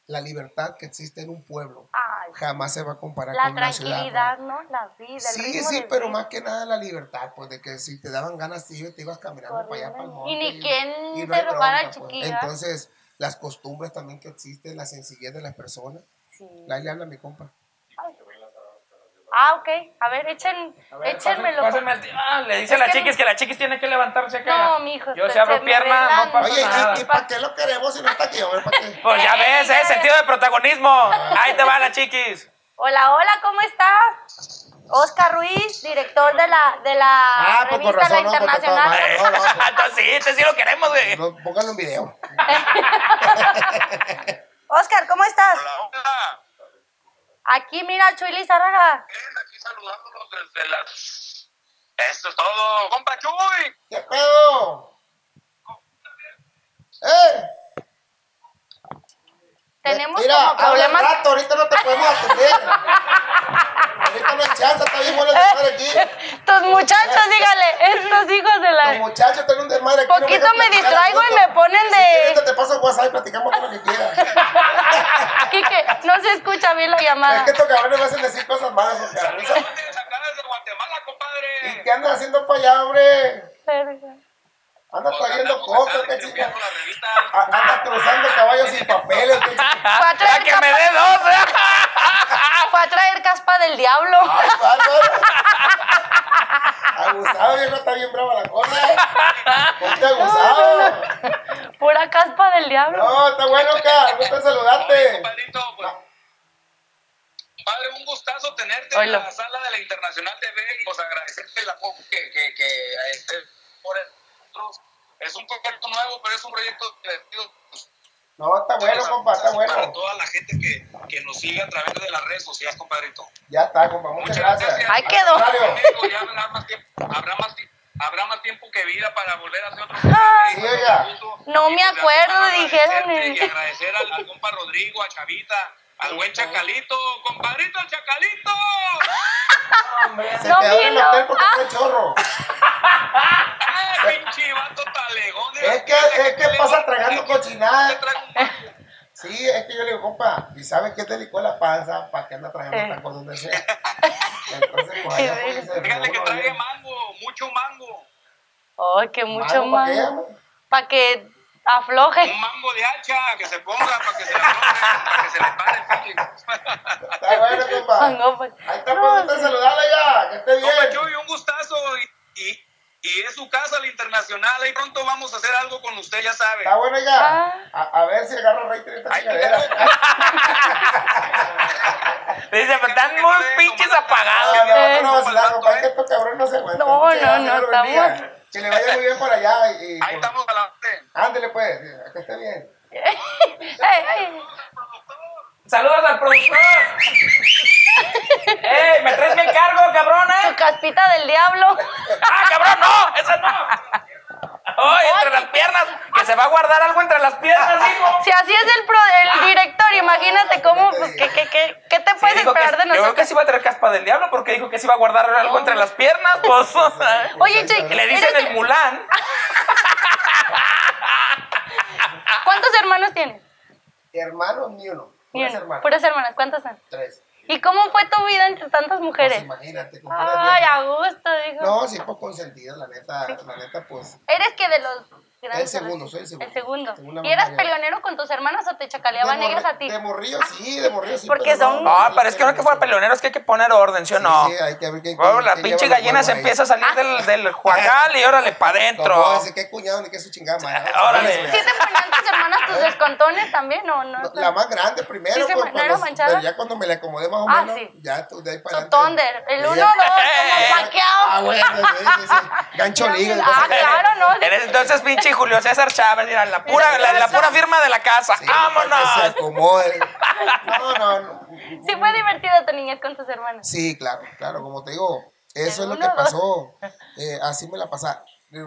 La libertad que existe en un pueblo Ay, jamás se va a comparar la con una ciudad. ¿no? tranquilidad, ¿no? La vida, el Sí, ritmo sí, pero vida. más que nada la libertad, pues de que si te daban ganas, sí, te ibas caminando para allá, para el monte. Y ni quien y te robara bronca, pues. chiquilla. Entonces, las costumbres también que existen, la sencillez de las personas. Sí. La le habla mi compa. Ah, ok. A ver, echen, échenmelo. Pásenme el- ah, le dice a la chiquis que la chiquis tiene que levantarse acá. No, mijo, Yo se- si abro pierna, no pasa Oye, nada. ¿y, y para qué lo queremos si no está aquí? A ver, ¿para qué? Pues ya ves, ¿eh? Sentido de protagonismo. Ahí te va la chiquis. Hola, hola, ¿cómo estás? Oscar Ruiz, director de la, de la Ah, pues revista razón, La Internacional. No, no, pues. Entonces sí, este sí lo queremos, güey. No, pónganlo en video. Oscar, ¿cómo estás? Hola, hola. Aquí, mira, Chuy Lizárraga. Bien, aquí saludándolos desde las... Esto es todo, compa Chuy. ¿Qué pedo? ¡Eh! Tenemos Mira, como problemas. rato, ahorita no te podemos atender. no chance, está bien bueno el desmadre aquí. Tus muchachos, dígale, estos hijos de Los la. muchachos tienen un desmadre aquí. no Poquito dejan me platicar distraigo y me ponen Si de- quieres, te paso WhatsApp y platicamos todo lo que quieras. Aquí que no se escucha bien la Es llamada. que estos cabrones me hacen decir cosas malas, desde Guatemala, ¿Y compadre. qué andas haciendo para allá, hombre? Verga. Pues trayendo acá qué chica. la revista. A- Andas cruzando caballos sin papeles, qué chica. Ya que me dé dos. ¿Eh? a traer caspa del diablo. Ay. Abusado, viejo, está bien brava la cosa. Ponte abusado. Pura caspa del diablo. No, está bueno, Oscar. Gusto saludarte. pues, Padre, un gustazo tenerte Oilo. en la sala de la Internacional TV y pues agradecerte el apoyo que, que, que este, por nosotros. Es un proyecto nuevo, pero es un proyecto divertido. No, está bueno, compa, está Para bueno. toda la gente que, que nos sigue a través de las redes sociales, compadrito. Ya está, compa. Muchas gracias. Ahí Al quedó. ya habrá más tiempo, habrá más, ti- habrá más tiempo que vida para volver a hacer otro programa. Sí. No me pues, acuerdo, dijeron Y agradecer al, al compa Rodrigo, a Chavita, al buen Chacalito, compadrito, el Chacalito. Se No quedó en el hotel porque fue chorro. ¡Ay, pinche vato talegón! Es que, es que pasa tragando cochinada. Sí, es que yo le digo, compa, ¿y sabes qué te licó la panza? ¿Para qué anda trayendo Sí. tacos donde sea? Entonces, pues allá Dígale que bien. mango, mucho mango. Ay, que mucho Mango, ¿pa' qué, afloje. Un mango de hacha, que se ponga para que se le afloje, para que se le pare el. Está bueno, compa. Pues. Ahí está, No, pues, sí. saludarle ya, que esté bien. Compa Chuy, un gustazo y, y, y es su casa, la internacional. Ahí pronto vamos a hacer algo con usted, ya sabe. Está bueno ya. Ah. A, a ver si esta Ahí te chingadera. Dice, pero están muy pinches apagados. No, no, no, no, no, no. No, no, no, Que le vaya muy bien por allá. Y, y Ahí pues, estamos adelante. Ándele, pues, que esté bien. Saludos al productor. ¡Ey! ¿Me traes mi encargo, cabrón, Su eh? caspita del diablo. ¡Ah, cabrón, no! ¡Esa no! ¡Ay, entre las piernas! ¡Que se va a guardar algo entre las piernas, hijo! Si así es el, pro, el director, imagínate cómo, pues, ¿qué, qué, qué, qué te Sí, puedes que- esperar de yo creo que nosotros? sí iba a traer caspa del diablo porque dijo que sí iba a guardar algo entre las piernas, pues. Oye, Che, le dicen eres- el Mulán. ¿cuántos hermanos tienes? Hermanos, ni uno. Ni Puras uno. hermanas. Puras hermanas, ¿cuántas son? Tres. ¿Y cómo fue tu vida entre tantas Pues mujeres? imagínate. con puras Ay, a gusto, dijo. No, sí, pues consentido, la neta, la neta, pues. ¿Eres que de los El segundo, soy el segundo. El segundo. ¿Y eras peleonero con tus hermanas o te chacaleaban morri- a ti? De morrillo, sí, de morrillo, sí. Porque son- no, Ah, pero es que no que fuera peleonero, es que hay que poner orden, ¿sí o Sí, no? sí, hay que ver qué. Qué- la qué pinche gallina se empieza a salir del, del juacal y órale para adentro. No, ese que cuñado ni que su chingada madre. Órale. ¿Sí te ponían tus hermanas tus descontones también o no? No, La más grande primero, ¿Sí se pues, no manchada? pero ya cuando me la acomodé más o Ah, menos, sí. ya tú de ahí para adelante. Thunder, el Sí, 1, 2, ya. como paqueado. Ah, bueno, sí, sí, sí. Gancho liga. Ah, claro, ¿no? Eres entonces pinche Julio César Chávez, mira, la pura, la, la pura firma de la casa. Sí, que se ¡Vámonos! acomode. No, no, no. Sí fue divertida tu niñez con tus hermanas. Sí, claro, claro, como te digo, eso es lo que pasó. eh, así me la pasaba eh,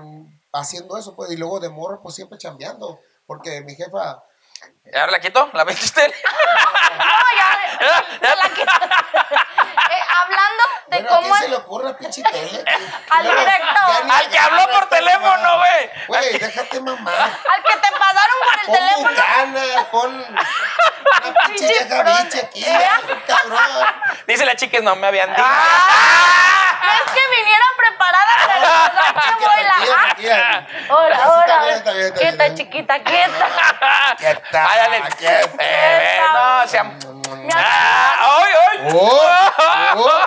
haciendo eso, pues, y luego de morro, pues siempre chambeando. Porque mi jefa, ¿Y ahora la quito? ¿La ves usted? No, ya, Ya, ya. la que- Eh, hablando de bueno, ¿a cómo quién se le ocurre pinche tele? Al Luego, directo. ya Al que habló por teléfono, mamá. güey. Güey, déjate mamar. al que te pasaron por el Pon teléfono. bucana, pon una pinche vieja bicha aquí, ya, cabrón. Dice la chiquis, no me habían dicho. Ah, no es que viniera preparada para la noche, está bien, está Quieta, chiquita, quieta. Quieta. Eh, no, se am- Me Ah, ¡Ay, ay! Oh, oh.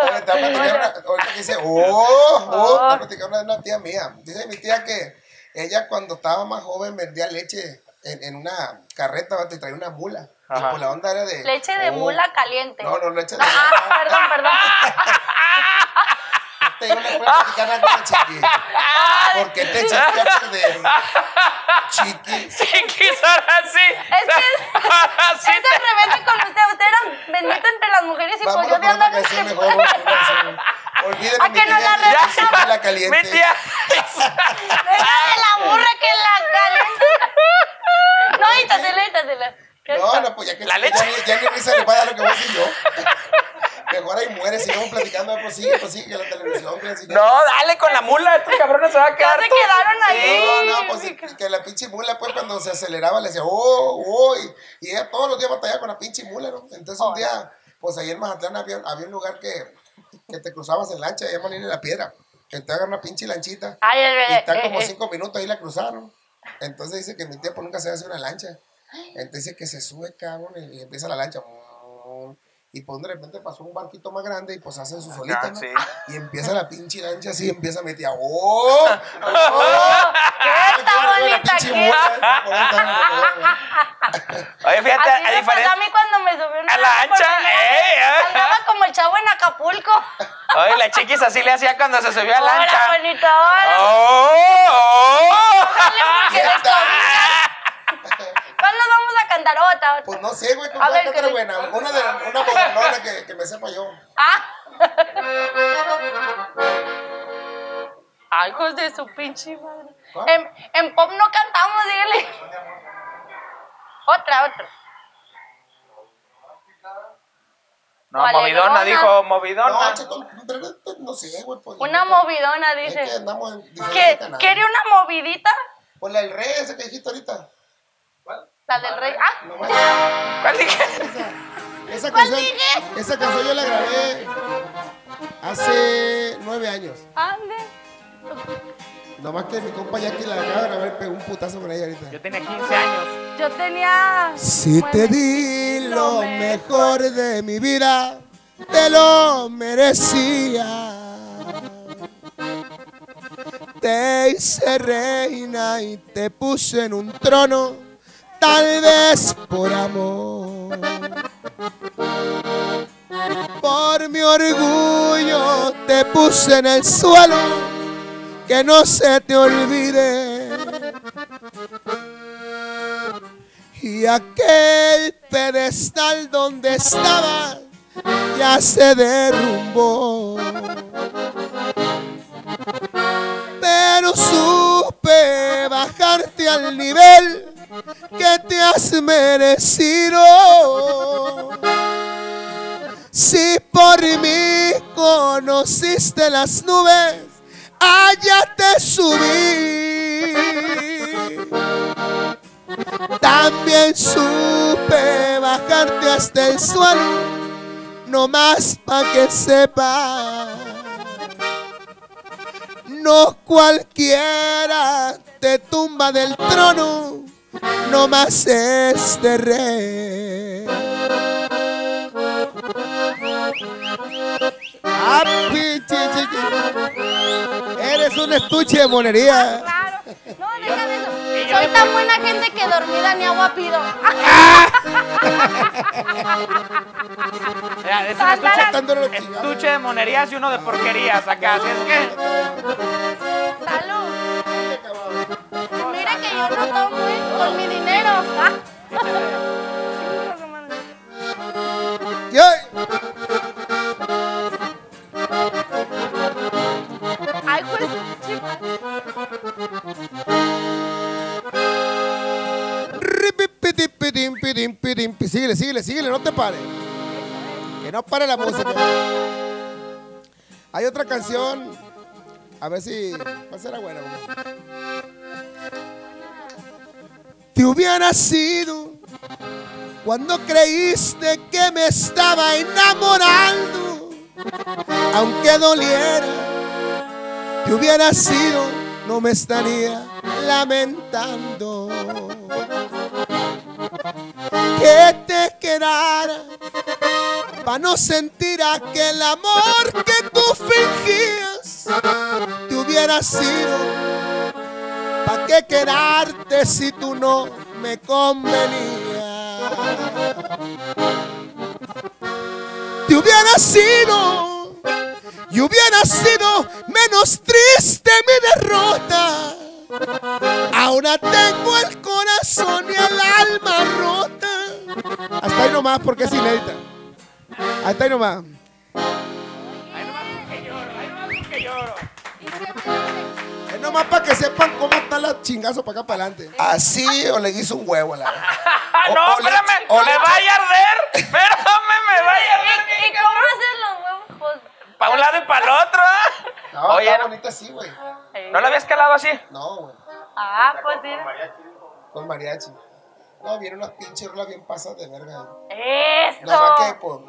Te te voy a platicar una- ahorita que dice, oh, oh, te voy a platicar una de una tía mía. Dice mi tía que ella cuando estaba más joven vendía leche en, en una carreta, te traía una mula. Y pues la onda era de. Leche de oh. mula caliente. No, no, leche de Ah, perdón, perdón. Te digo, no puedo platicar nada con la chiqui. ¿Por qué te echaste a perder? Chiqui. Chiquis, ahora sí. Es que Ahora sí es al revés de con usted. Usted era bendito entre las mujeres y pues yo a de andar entre mejor. vamos a ¿A mi que no la siempre la caliente. Mi tía. Deja de la burra que la caliente. No, échatela, échatela. No, no, pues ya que La ya leche. ni- ya ni risa le va a dar lo que voy a decir yo. Mejor ahí muere, sigamos platicando, pues sí, pues sí, que la televisión, que así No, dale con la mula, estos cabrones se va a Ya quedar. se tú. quedaron ahí. No, no, pues sí, que la pinche mula, pues cuando se aceleraba le decía, oh, oh, y, y ella todos los días batallaba con la pinche mula, ¿no? Entonces un día, pues ahí en Mazatlán había, había un lugar que, que te cruzabas en lancha, allá en la Piedra. Que te agarra una pinche lanchita. Ay, el Y bebé. está como eh, eh. cinco minutos ahí la cruzaron. Entonces dice que mi tía pues nunca se hace una lancha. Entonces dice que se sube, cabrón, y empieza la lancha. Y pues de repente pasó un barquito más grande y pues hacen su solita, ¿no? sí. Y empieza la pinche lancha así, empieza a meter, ¡oh! ¡Oh! ¡Qué La Oye, fíjate, Así a me pasó a diferencia. mí cuando me subí una A la ancha, eh. Andaba como el chavo en Acapulco. Oye, la chiquis así le hacía cuando se subió a Hola, lancha. bonita, hola. ¡Oh! oh. Dale, porque ¡Quieta! descubrí. ¿Cuándo a otra? otra? Pues no sé, güey, tú A ver, cuéntate ¿qué otra buena. Una de una modernona que, que me sepa yo. Ah. Ay, hijos de su pinche madre. En, en pop no cantamos, dígale. Otra, otra. No, O movidona, dijo, No, movidona. chato, pero no- no sé, güey. Pues, Una nunca- movidona, Es que dice. andamos en ¿Qué. ¿Quiere una movidita? Pues la del rey, ese que dijiste ahorita. La del rey. Ah, ¿Cuál dije? Esa, esa ¿Cuál canción, dije? esa canción yo la grabé hace nueve años. ande. Nomás que mi compa Jackie la acaba de grabar y pegó un putazo con ella ahorita. Yo tenía 15 años. Yo tenía. Si te di lo mejor de mi vida, te lo merecía. Te hice reina y te puse en un trono, tal vez por amor. Por mi orgullo te puse en el suelo, que no se te olvide y aquel pedestal donde estaba ya se derrumbó. Pero supe bajarte al nivel que te has merecido. Si por mí conociste las nubes, allá te subí. También supe bajarte hasta el suelo, no más pa' que sepa. No cualquiera te tumba del trono, no más este rey. Ah, pinche. Eres un estuche de monería. Claro. No, deja de eso. Soy tan buena gente que dormida ni agua pido. Ya, es un estuche, estuche de monerías y uno de porquerías acá. Así es que. Salud. Mira que yo no tomo ¿eh? con mi dinero. Ay, pues. Síguele, síguele, síguele, no te pares. Que no pare la música. Hay otra canción. A ver si va a ser buena. Te hubiera sido cuando creíste que me estaba enamorando, aunque doliera te hubiera sido, no me estaría lamentando. Que te quedara para no sentir aquel amor que tú fingías. Te hubiera sido, ¿para qué quedarte si tú no me convenías? Te hubiera sido y hubiera sido menos triste mi derrota. Ahora tengo el corazón y el alma rota. Hasta ahí nomás porque es inédita. Hasta ahí nomás. Nomás para que sepan cómo están las chingazos para acá para adelante. Así o le hizo un huevo a la O- no, o le- espérame, o le- me vaya a arder. Espérame, me vaya a arder. ¿Y cómo hacen los huevos? Pues, Para un lado y para el otro. ¿ah? No, Oye, está no, bonita así, güey. ¿no la habías calado así? No, güey. Ah, pues sí. Con mariachi. No, viene unas pinches rolas bien pasadas de verga. Eso. Que, pues,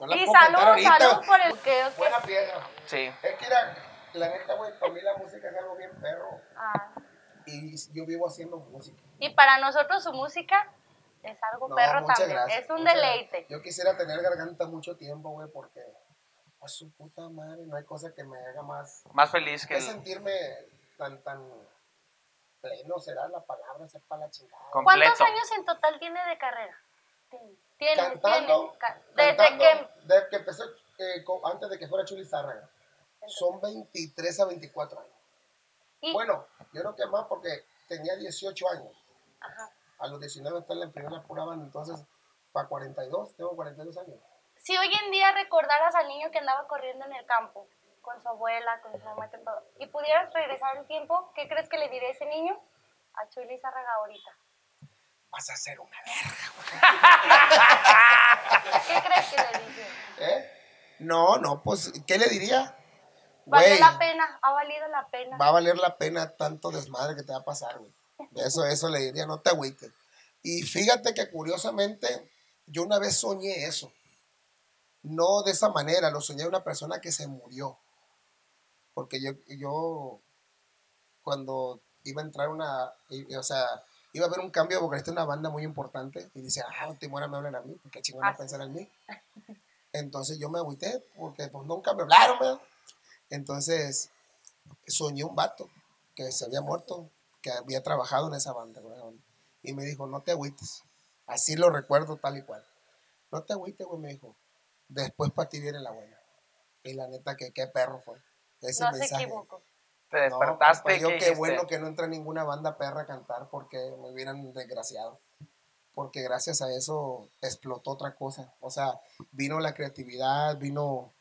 no la Y salud, ahorita. salud por el que. Buena piedra. Sí. Es que era, la neta, güey, para mí la música es algo bien perro. Ah. Y yo vivo haciendo música. Y para nosotros su música es algo No, perro también. gracias, es un muchas deleite. gracias. Yo quisiera tener garganta mucho tiempo, güey, porque, pues su puta madre, no hay cosa que me haga más. Más feliz que Que el... sentirme tan, tan pleno será la palabra, sepa la chingada. Com- ¿Cuántos completo. años en total tiene de carrera? Tiene. Tiene. Cantando, tiene. Ca- Desde cantando, que. desde que empecé, eh, antes de que fuera Chuli Zárraga, son 23 a 24 años. y- Bueno, yo creo que más porque tenía 18 años. Ajá. A los 19 estaba en primera pura banda, entonces para 42, tengo 42 años. Si hoy en día recordaras al niño que andaba corriendo en el campo, con su abuela, con su mamá, con todo, y pudieras regresar el tiempo, ¿qué crees que le diría ese niño? A Chuli Zárraga ahorita. Vas a hacer una verga. ¿Qué crees que le diría? ¿Eh? No, no, pues, ¿qué le diría? Güey, la pena, ha valido la pena. va a valer la pena tanto desmadre que te va a pasar, güey. Eso, eso le diría, no te agüites. Y fíjate que curiosamente, yo una vez soñé eso. No de esa manera, lo soñé de una persona que se murió. Porque yo, yo cuando iba a entrar una, o sea, iba a haber un cambio de vocalista en una banda muy importante y dice, ah, Timora me hablan a mí, porque chingón Ah, a pensar en mí. Entonces yo me agüité porque pues nunca me hablaron, ¿verdad? Entonces soñé un vato que se había muerto, que había trabajado en esa banda. Y me dijo, no te agüites. Así lo recuerdo tal y cual. No te agüites, güey, me dijo. Después para ti viene la buena. Y la neta, que qué perro fue. Ese No se mensaje. equivocó. Te No, despertaste y yo ¿qué bueno que no entra ninguna banda perra a cantar porque me hubieran desgraciado. Porque gracias a eso explotó otra cosa. O sea, vino la creatividad, vino,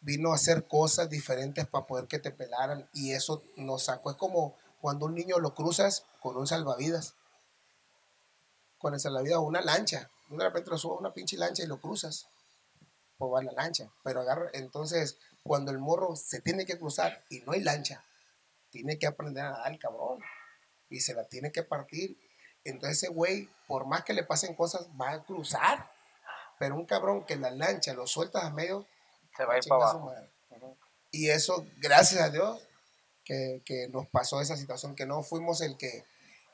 vino a hacer cosas diferentes para poder que te pelaran. Y eso nos sacó. Es como cuando un niño lo cruzas con un salvavidas. Con el salvavidas o una lancha. De repente lo a una pinche lancha y lo cruzas. Pues va la lancha. Pero agarra, entonces, cuando el morro se tiene que cruzar y no hay lancha, tiene que aprender a nadar el cabrón. Y se la tiene que partir. Entonces ese güey, por más que le pasen cosas, va a cruzar. Pero un cabrón que la lancha lo sueltas a medio, Se va a ir para abajo. madre. Y eso, gracias a Dios, que, que nos pasó esa situación, que no fuimos el que,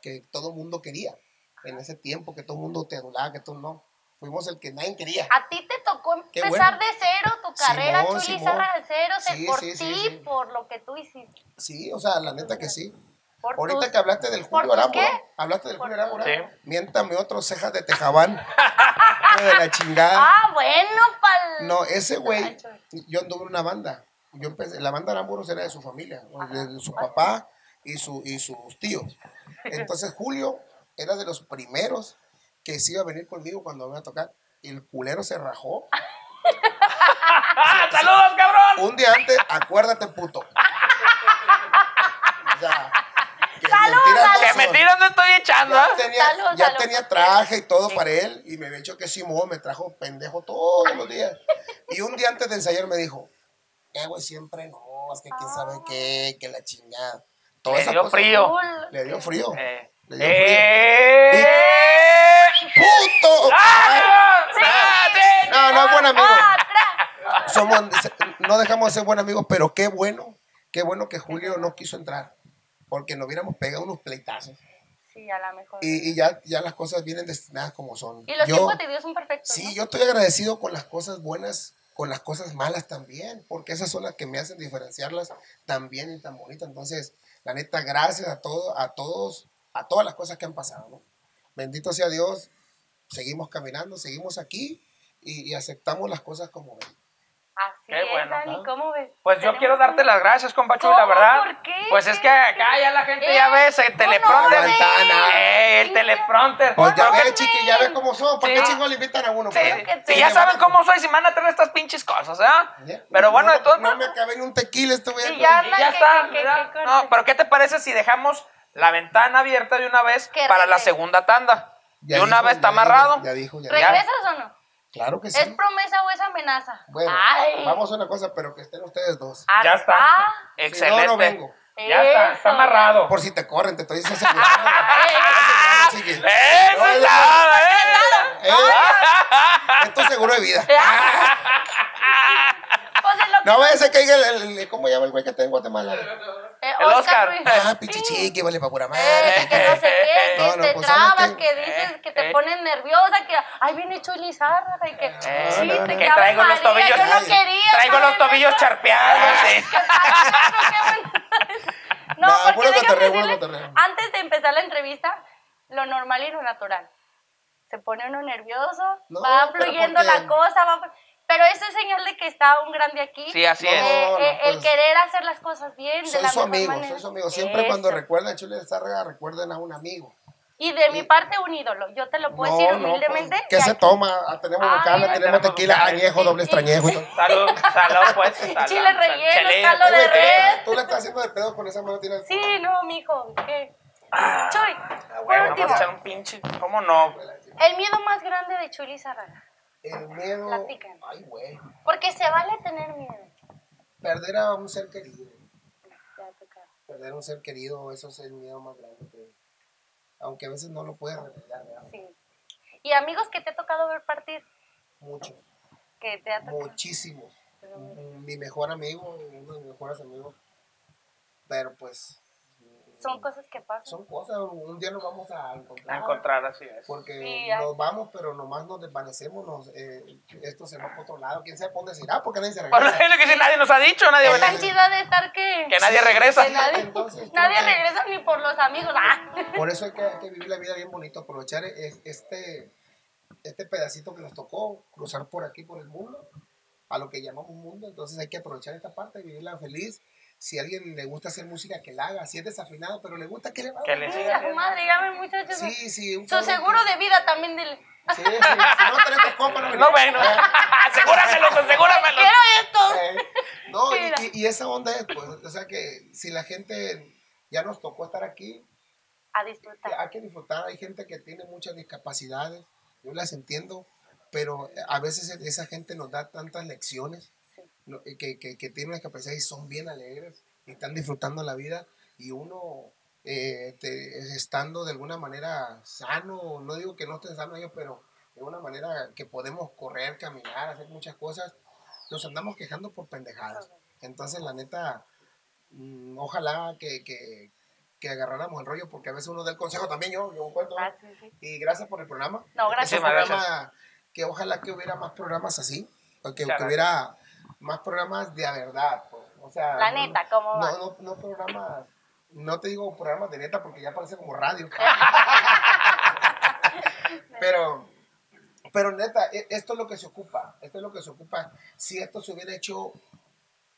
que todo mundo quería. En ese tiempo, que todo el mundo te adulaba, que tú no. Fuimos el que nadie quería. A ti te tocó empezar bueno. de cero tu carrera, Simón, Chuli Simón. De cero, Sí, por sí, ti, sí, sí. por lo que tú hiciste. Sí, o sea, la neta que sí. Por Ahorita tus- que hablaste del ¿Por Julio Arámbula, hablaste del Julio Arámbula, Sí. miéntame otro cejas de tejabán. De la chingada. Ah, bueno, pal. No, ese güey, yo anduve en una banda. Yo empecé, la banda Arámbulos era de su familia, de, su papá y, su, y sus tíos. Entonces Julio era de los primeros que se iba a venir conmigo cuando me iba a tocar. Y el culero se rajó. ¡Ah, ¡Saludos, cabrón! Un día antes, acuérdate, puto. O sea, mentiras no Que no estoy echando, Ya ¿eh? tenía, Salud, ya salud. tenía traje y todo para él y me había dicho que Simón me trajo pendejo todos los días. Y un día antes de ensayar me dijo, eh, güey, siempre no, es que quién sabe qué, que la chingada. Toda Le esa dio cosa. frío. Cool. Le dio frío. Eh. Le dio frío. ¡Eh! ¡Puto! ¡Ah! ¡Ah, sí! No, no es buen amigo. Ah, atrás. Somos, no dejamos de ser buenos amigos, pero qué bueno, qué bueno que Julio no quiso entrar. Porque nos hubiéramos pegado unos pleitazos. Sí, a lo mejor. Y, y ya, ya las cosas vienen destinadas como son. Y los Yo- tiempos de Dios son perfectos. Sí, ¿no? yo estoy agradecido con las cosas buenas, con las cosas malas también, porque esas son las que me hacen diferenciarlas tan bien y tan bonitas. Entonces, la neta, gracias a todos, a todos, a todas las cosas que han pasado, ¿no? Bendito sea Dios, seguimos caminando, seguimos aquí y, y aceptamos las cosas como ven. Así Qué es, bueno, Dani, ¿no? ¿cómo ves? Pues yo quiero darte un- las gracias, compa Chuy, ¿Cómo? la verdad. ¿Por qué? Pues es que acá ya la gente ya Eh, ve el teleprompter. no, no. Eh, el teleprompter. Pues ya ve, chiqui, ya ve cómo son, ¿para Sí. qué chingos le invitan a uno? Sí, Pues, sí, que sí, sí, ya saben cómo soy, si me van a traer estas pinches cosas, ¿ah? Ya. Pero bueno, no, de todos No me acabé en un tequila, ya. Y ya está. No, pero ¿qué te parece si dejamos la ventana abierta de una vez para la segunda tanda? De una vez está amarrado. Ya dijo, ya dijo. ¿Regresas o no? Claro que sí. ¿Es promesa o es amenaza? Bueno, Ay. vamos a una cosa, pero que estén ustedes dos. Ah, Ya está. ah, Excelente. Si no, no vengo. Ya está, está eso. amarrado. Por si te corren, te estoy asegurando. ¡Ah! Chiqui. ¡Eh, No, pues, no, nada, Es tu seguro de vida. En lo que- No ser que caiga el, el- el- ¿Cómo llama el güey que está en Guatemala? eh, el Oscar. Ah, pinche chiqui, vale para pura madre. Eh, que no sé qué, que No, no, te pues, ¿sabes trabas, qué? que dices que te Eh, pones nerviosa, que ay viene Zarra y que Eh, sí, no, te no. que traigo los tobillos- yo no quería. Traigo los tobillos charpeados, sí. No, porque déjame antes de empezar la entrevista, lo normal y lo natural. Se pone uno nervioso, No, va fluyendo la cosa, va... pero eso es señal de que está un grande aquí. Sí, así No, es. Eh, no, eh, el pues, querer hacer las cosas bien, de Soy la su mejor amigo, manera. soy su amigo. Siempre cuando Eso. recuerdan a Chule de Zárraga, recuerden a un amigo. Y de mi parte, un ídolo. Yo te lo puedo decir humildemente. pues, ¿Qué se aquí- toma? Ah, Tenemos Ay, bocana, tenemos tequila, añejo, doble extrañejo. Salud, salud, pues. salud, Chile relleno, caldo Eh, de red. Tú le estás haciendo de pedo con esa mano. Tienes... Sí, no, mijo. ¿Qué? Ah, Chuy, por Bueno, último, vamos a echar un pinche. ¿Cómo no? el miedo más grande de Chuli Zarraga. El miedo. Platican. Ay, güey. Porque se vale tener miedo. Perder a un ser querido. Ya. Perder a un ser querido, eso es el miedo más grande que, aunque a veces no lo puedes ¿verdad? Sí. ¿Y amigos que te ha tocado ver partir? Mucho, Que te ha tocado. muchísimos. Mi mejor amigo, uno de mis mejores amigos, pero pues Son cosas que pasan. son cosas, un día nos vamos a A encontrar. encontrar, así es. Porque Sí, nos vamos, pero nomás nos desvanecemos, nos, eh, esto se va para otro lado. ¿Quién sabe por dónde se irá? Porque nadie se Bueno, regresa. es lo que sí, nadie nos ha dicho, nadie Tan ¿verdad? chida de estar que... Que nadie regresa. que nadie, Entonces, nadie creo que regresa ni por los amigos. ¡Ah! Por eso hay que, hay que vivir la vida bien bonito, aprovechar es- este, este pedacito que nos tocó, cruzar por aquí, por el mundo, a lo que llamamos mundo. Entonces hay que aprovechar esta parte, vivirla feliz. Si a alguien le gusta hacer música, que la haga. Si es desafinado, pero le gusta, que le va Que le siga a su madre, llame muchachos. Sí, sí. un Su seguro que- de vida también dile. Sí, sí. Si no tenés tus compas, no No, bueno. asegúramelo, asegúramelo. Quiero esto. Eh, no, y, y- y esa onda es, pues, o sea que si la gente ya nos tocó estar aquí, A disfrutar. hay que disfrutar. Hay gente que tiene muchas discapacidades, yo las entiendo, pero a veces esa gente nos da tantas lecciones. ¿no? Que, que, que tienen discapacidad y son bien alegres y están disfrutando la vida y uno eh, te- estando de alguna manera sano, no digo que no estén sanos ellos, pero de una manera que podemos correr, caminar, hacer muchas cosas, nos andamos quejando por pendejadas. Entonces, la neta, mm, ojalá que, que, que agarráramos el rollo, porque a veces uno da el consejo también, yo, yo cuento. Ah, sí, sí. Y gracias por el programa. No, gracias. Es un Muchísimas programa que ojalá que hubiera más programas así, que, que hubiera más programas de a verdad. pues. O sea, La no- neta, ¿cómo va? no, no, no programas, no te digo programas de neta porque ya parece como radio. pero, pero neta, e- esto es lo que se ocupa, esto es lo que se ocupa. Si esto se hubiera hecho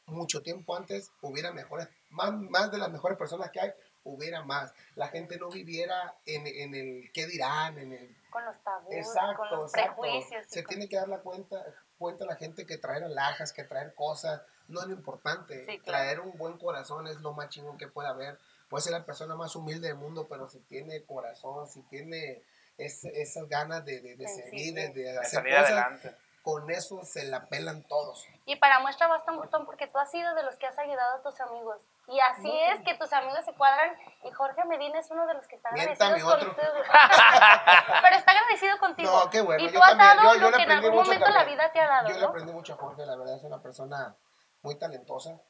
mucho tiempo antes, hubiera mejores, más, más de las mejores personas que hay, hubiera más. La gente no viviera en, en el qué dirán, en el Con los tabús, Exacto, con los exacto. prejuicios. Se con- tiene que dar la cuenta, cuenta la gente que traer alhajas, que traer cosas, no es lo importante. Sí, claro. Traer un buen corazón es lo más chingón que puede haber. Puede ser la persona más humilde del mundo, pero si tiene corazón, si tiene ese- esas ganas de, de, de Sí, seguir, sí. de, de De hacer cosas, adelante. con eso se la pelan todos. Y para muestra basta un botón porque tú has sido de los que has ayudado a tus amigos. Y así No. es que tus amigos se cuadran y Jorge Medina es uno de los que está agradecido contigo. Pero está agradecido contigo. No, qué bueno. Y yo tú has también, dado yo- yo lo que en algún momento la vida te ha dado, Yo le aprendí mucho a Jorge, la verdad es una persona muy talentosa,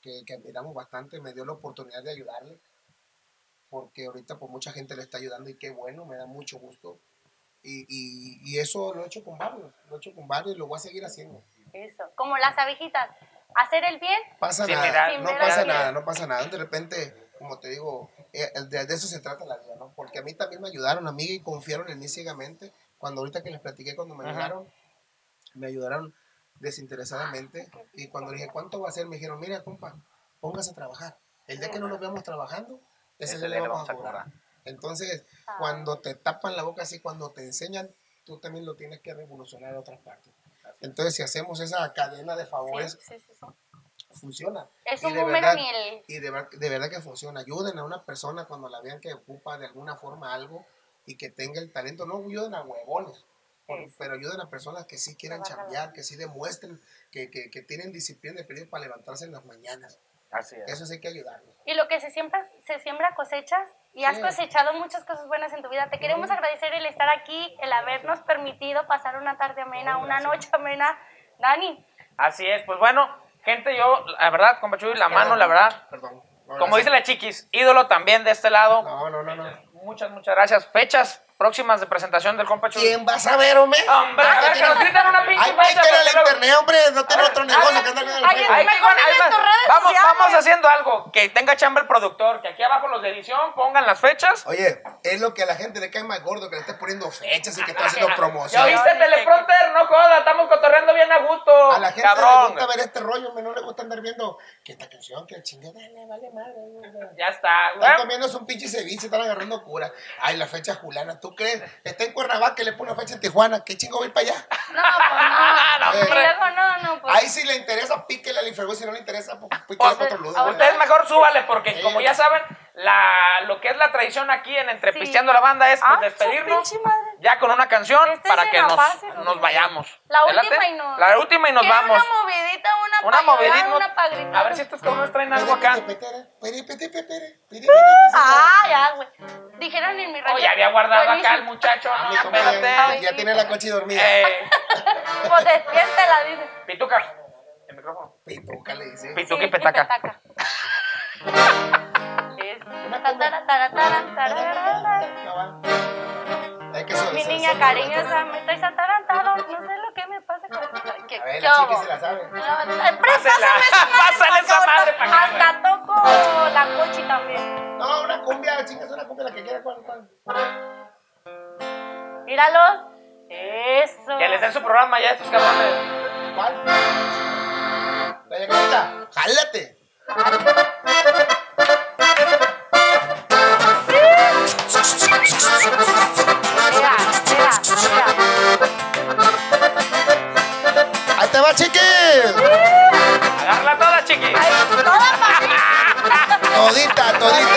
que, que admiramos bastante, me dio la oportunidad de ayudarle, porque ahorita pues mucha gente le está ayudando y qué bueno, me da mucho gusto. Y, y, y eso lo he hecho con varios, lo he hecho con varios y lo voy a seguir haciendo. Eso. Como las abejitas. Hacer el bien. Pasa Sin nada, mirar- no pasa nada, no pasa nada. De repente, como te digo, eh, de, de eso se trata la vida, ¿no? Porque a mí también me ayudaron, a mí y confiaron en mí ciegamente. Cuando ahorita que les platiqué, cuando me ayudaron, me ayudaron desinteresadamente. Y cuando dije, ¿cuánto va a ser? Me dijeron, mira, compa, póngase a trabajar. El día que no nos veamos trabajando, ese día le vamos a cobrar. Entonces, Ah. cuando te tapan la boca así, cuando te enseñan, tú también lo tienes que revolucionar a otras partes. Entonces, si hacemos esa cadena de favores, Sí, sí, sí, sí. funciona. Es Y un de verdad- ni el... Y de, de verdad que funciona. Ayuden a una persona cuando la vean que ocupa de alguna forma algo y que tenga el talento. No ayuden a huevones, por- Sí, sí. pero ayuden a personas que sí quieran chambear, que sí demuestren que, que, que tienen disciplina y periodo para levantarse en las mañanas. Así es. Eso sí hay que ayudarlos. Y lo que se siembra, se siembra cosechas y has cosechado muchas cosas buenas en tu vida. Te queremos agradecer el estar aquí, el habernos permitido pasar una tarde amena, una noche amena. Dani, Así es. Pues bueno, gente, yo, la verdad, compa Chuy, la mano, la verdad. Perdón. Como dice la chiquis, ídolo también de este lado. No, no, no, no. Muchas, muchas gracias. Fechas próximas de presentación del compa Chuy. ¿Quién va a saber, hombre? Hombre, a ver, que nos gritan una pinche Ay, métele fecha. porque al internet, hombre. No tiene otro negocio que andar viendo vamos, vamos haciendo algo. Que tenga chamba el productor. Que aquí abajo los de edición pongan las fechas. Oye, es lo que a la gente le cae más gordo, que le estés poniendo fechas y que estés haciendo ¿Ya promoción. oíste, teleprompter? No joda, estamos cotorreando bien a gusto. A la gente le gusta ver este rollo, me no le gusta andar viendo que esta canción, que chingada, le vale madre. Ya está. Están comiendo un pinche ceviche, están agarrando cura. Ay, la fecha Julana, ¿tú crees? Está en Cuernavaca y le pone una fecha en Tijuana. ¿Qué chingo voy para allá? no, pues no. No, luego no, no, pues. Ahí si le interesa, píquele al infragués. Si no le interesa, pues píquele Pues, otro lugar. Ustedes mejor súbale, porque Sí. como ya saben, la, lo que es la tradición aquí en Entre Sí. La Banda es pues, Ah, su despedirnos pinche madre. Ya con una canción Este para que nos, nos vayamos. La última y nos- La última y nos ¿Quieren vamos. una movidita, una Una pa' movidita. una pa' gritar. A ver si estos cabrones traen algo acá. Ah, ya, güey. Dijeron en mi rancho. Oh, ya había guardado acá el muchacho. Ah, No, mi compa ya, espérate. ya tiene la coche dormida. Eh, Pues despiértela, dice. pituca. El micrófono. Pituca le dice. Pituca y Sí, petaca. Es- Es que Mi niña cariñosa, me estoy atarantado. No sé lo que me pasa con ¿Qué, A ver, qué la chica hago? se la sabe. No, Pásala. Pásale esa madre Pásale esa pa' acá, madre pa' acá, Hasta toco la cochi también. No, una cumbia, chicas, una cumbia, la que quiera. ¿Cuál, cuál? Míralo. Eso. Que les den su programa ya a estos cabrones. ¿Cuál? La yaquecita. Jálate. Antonio.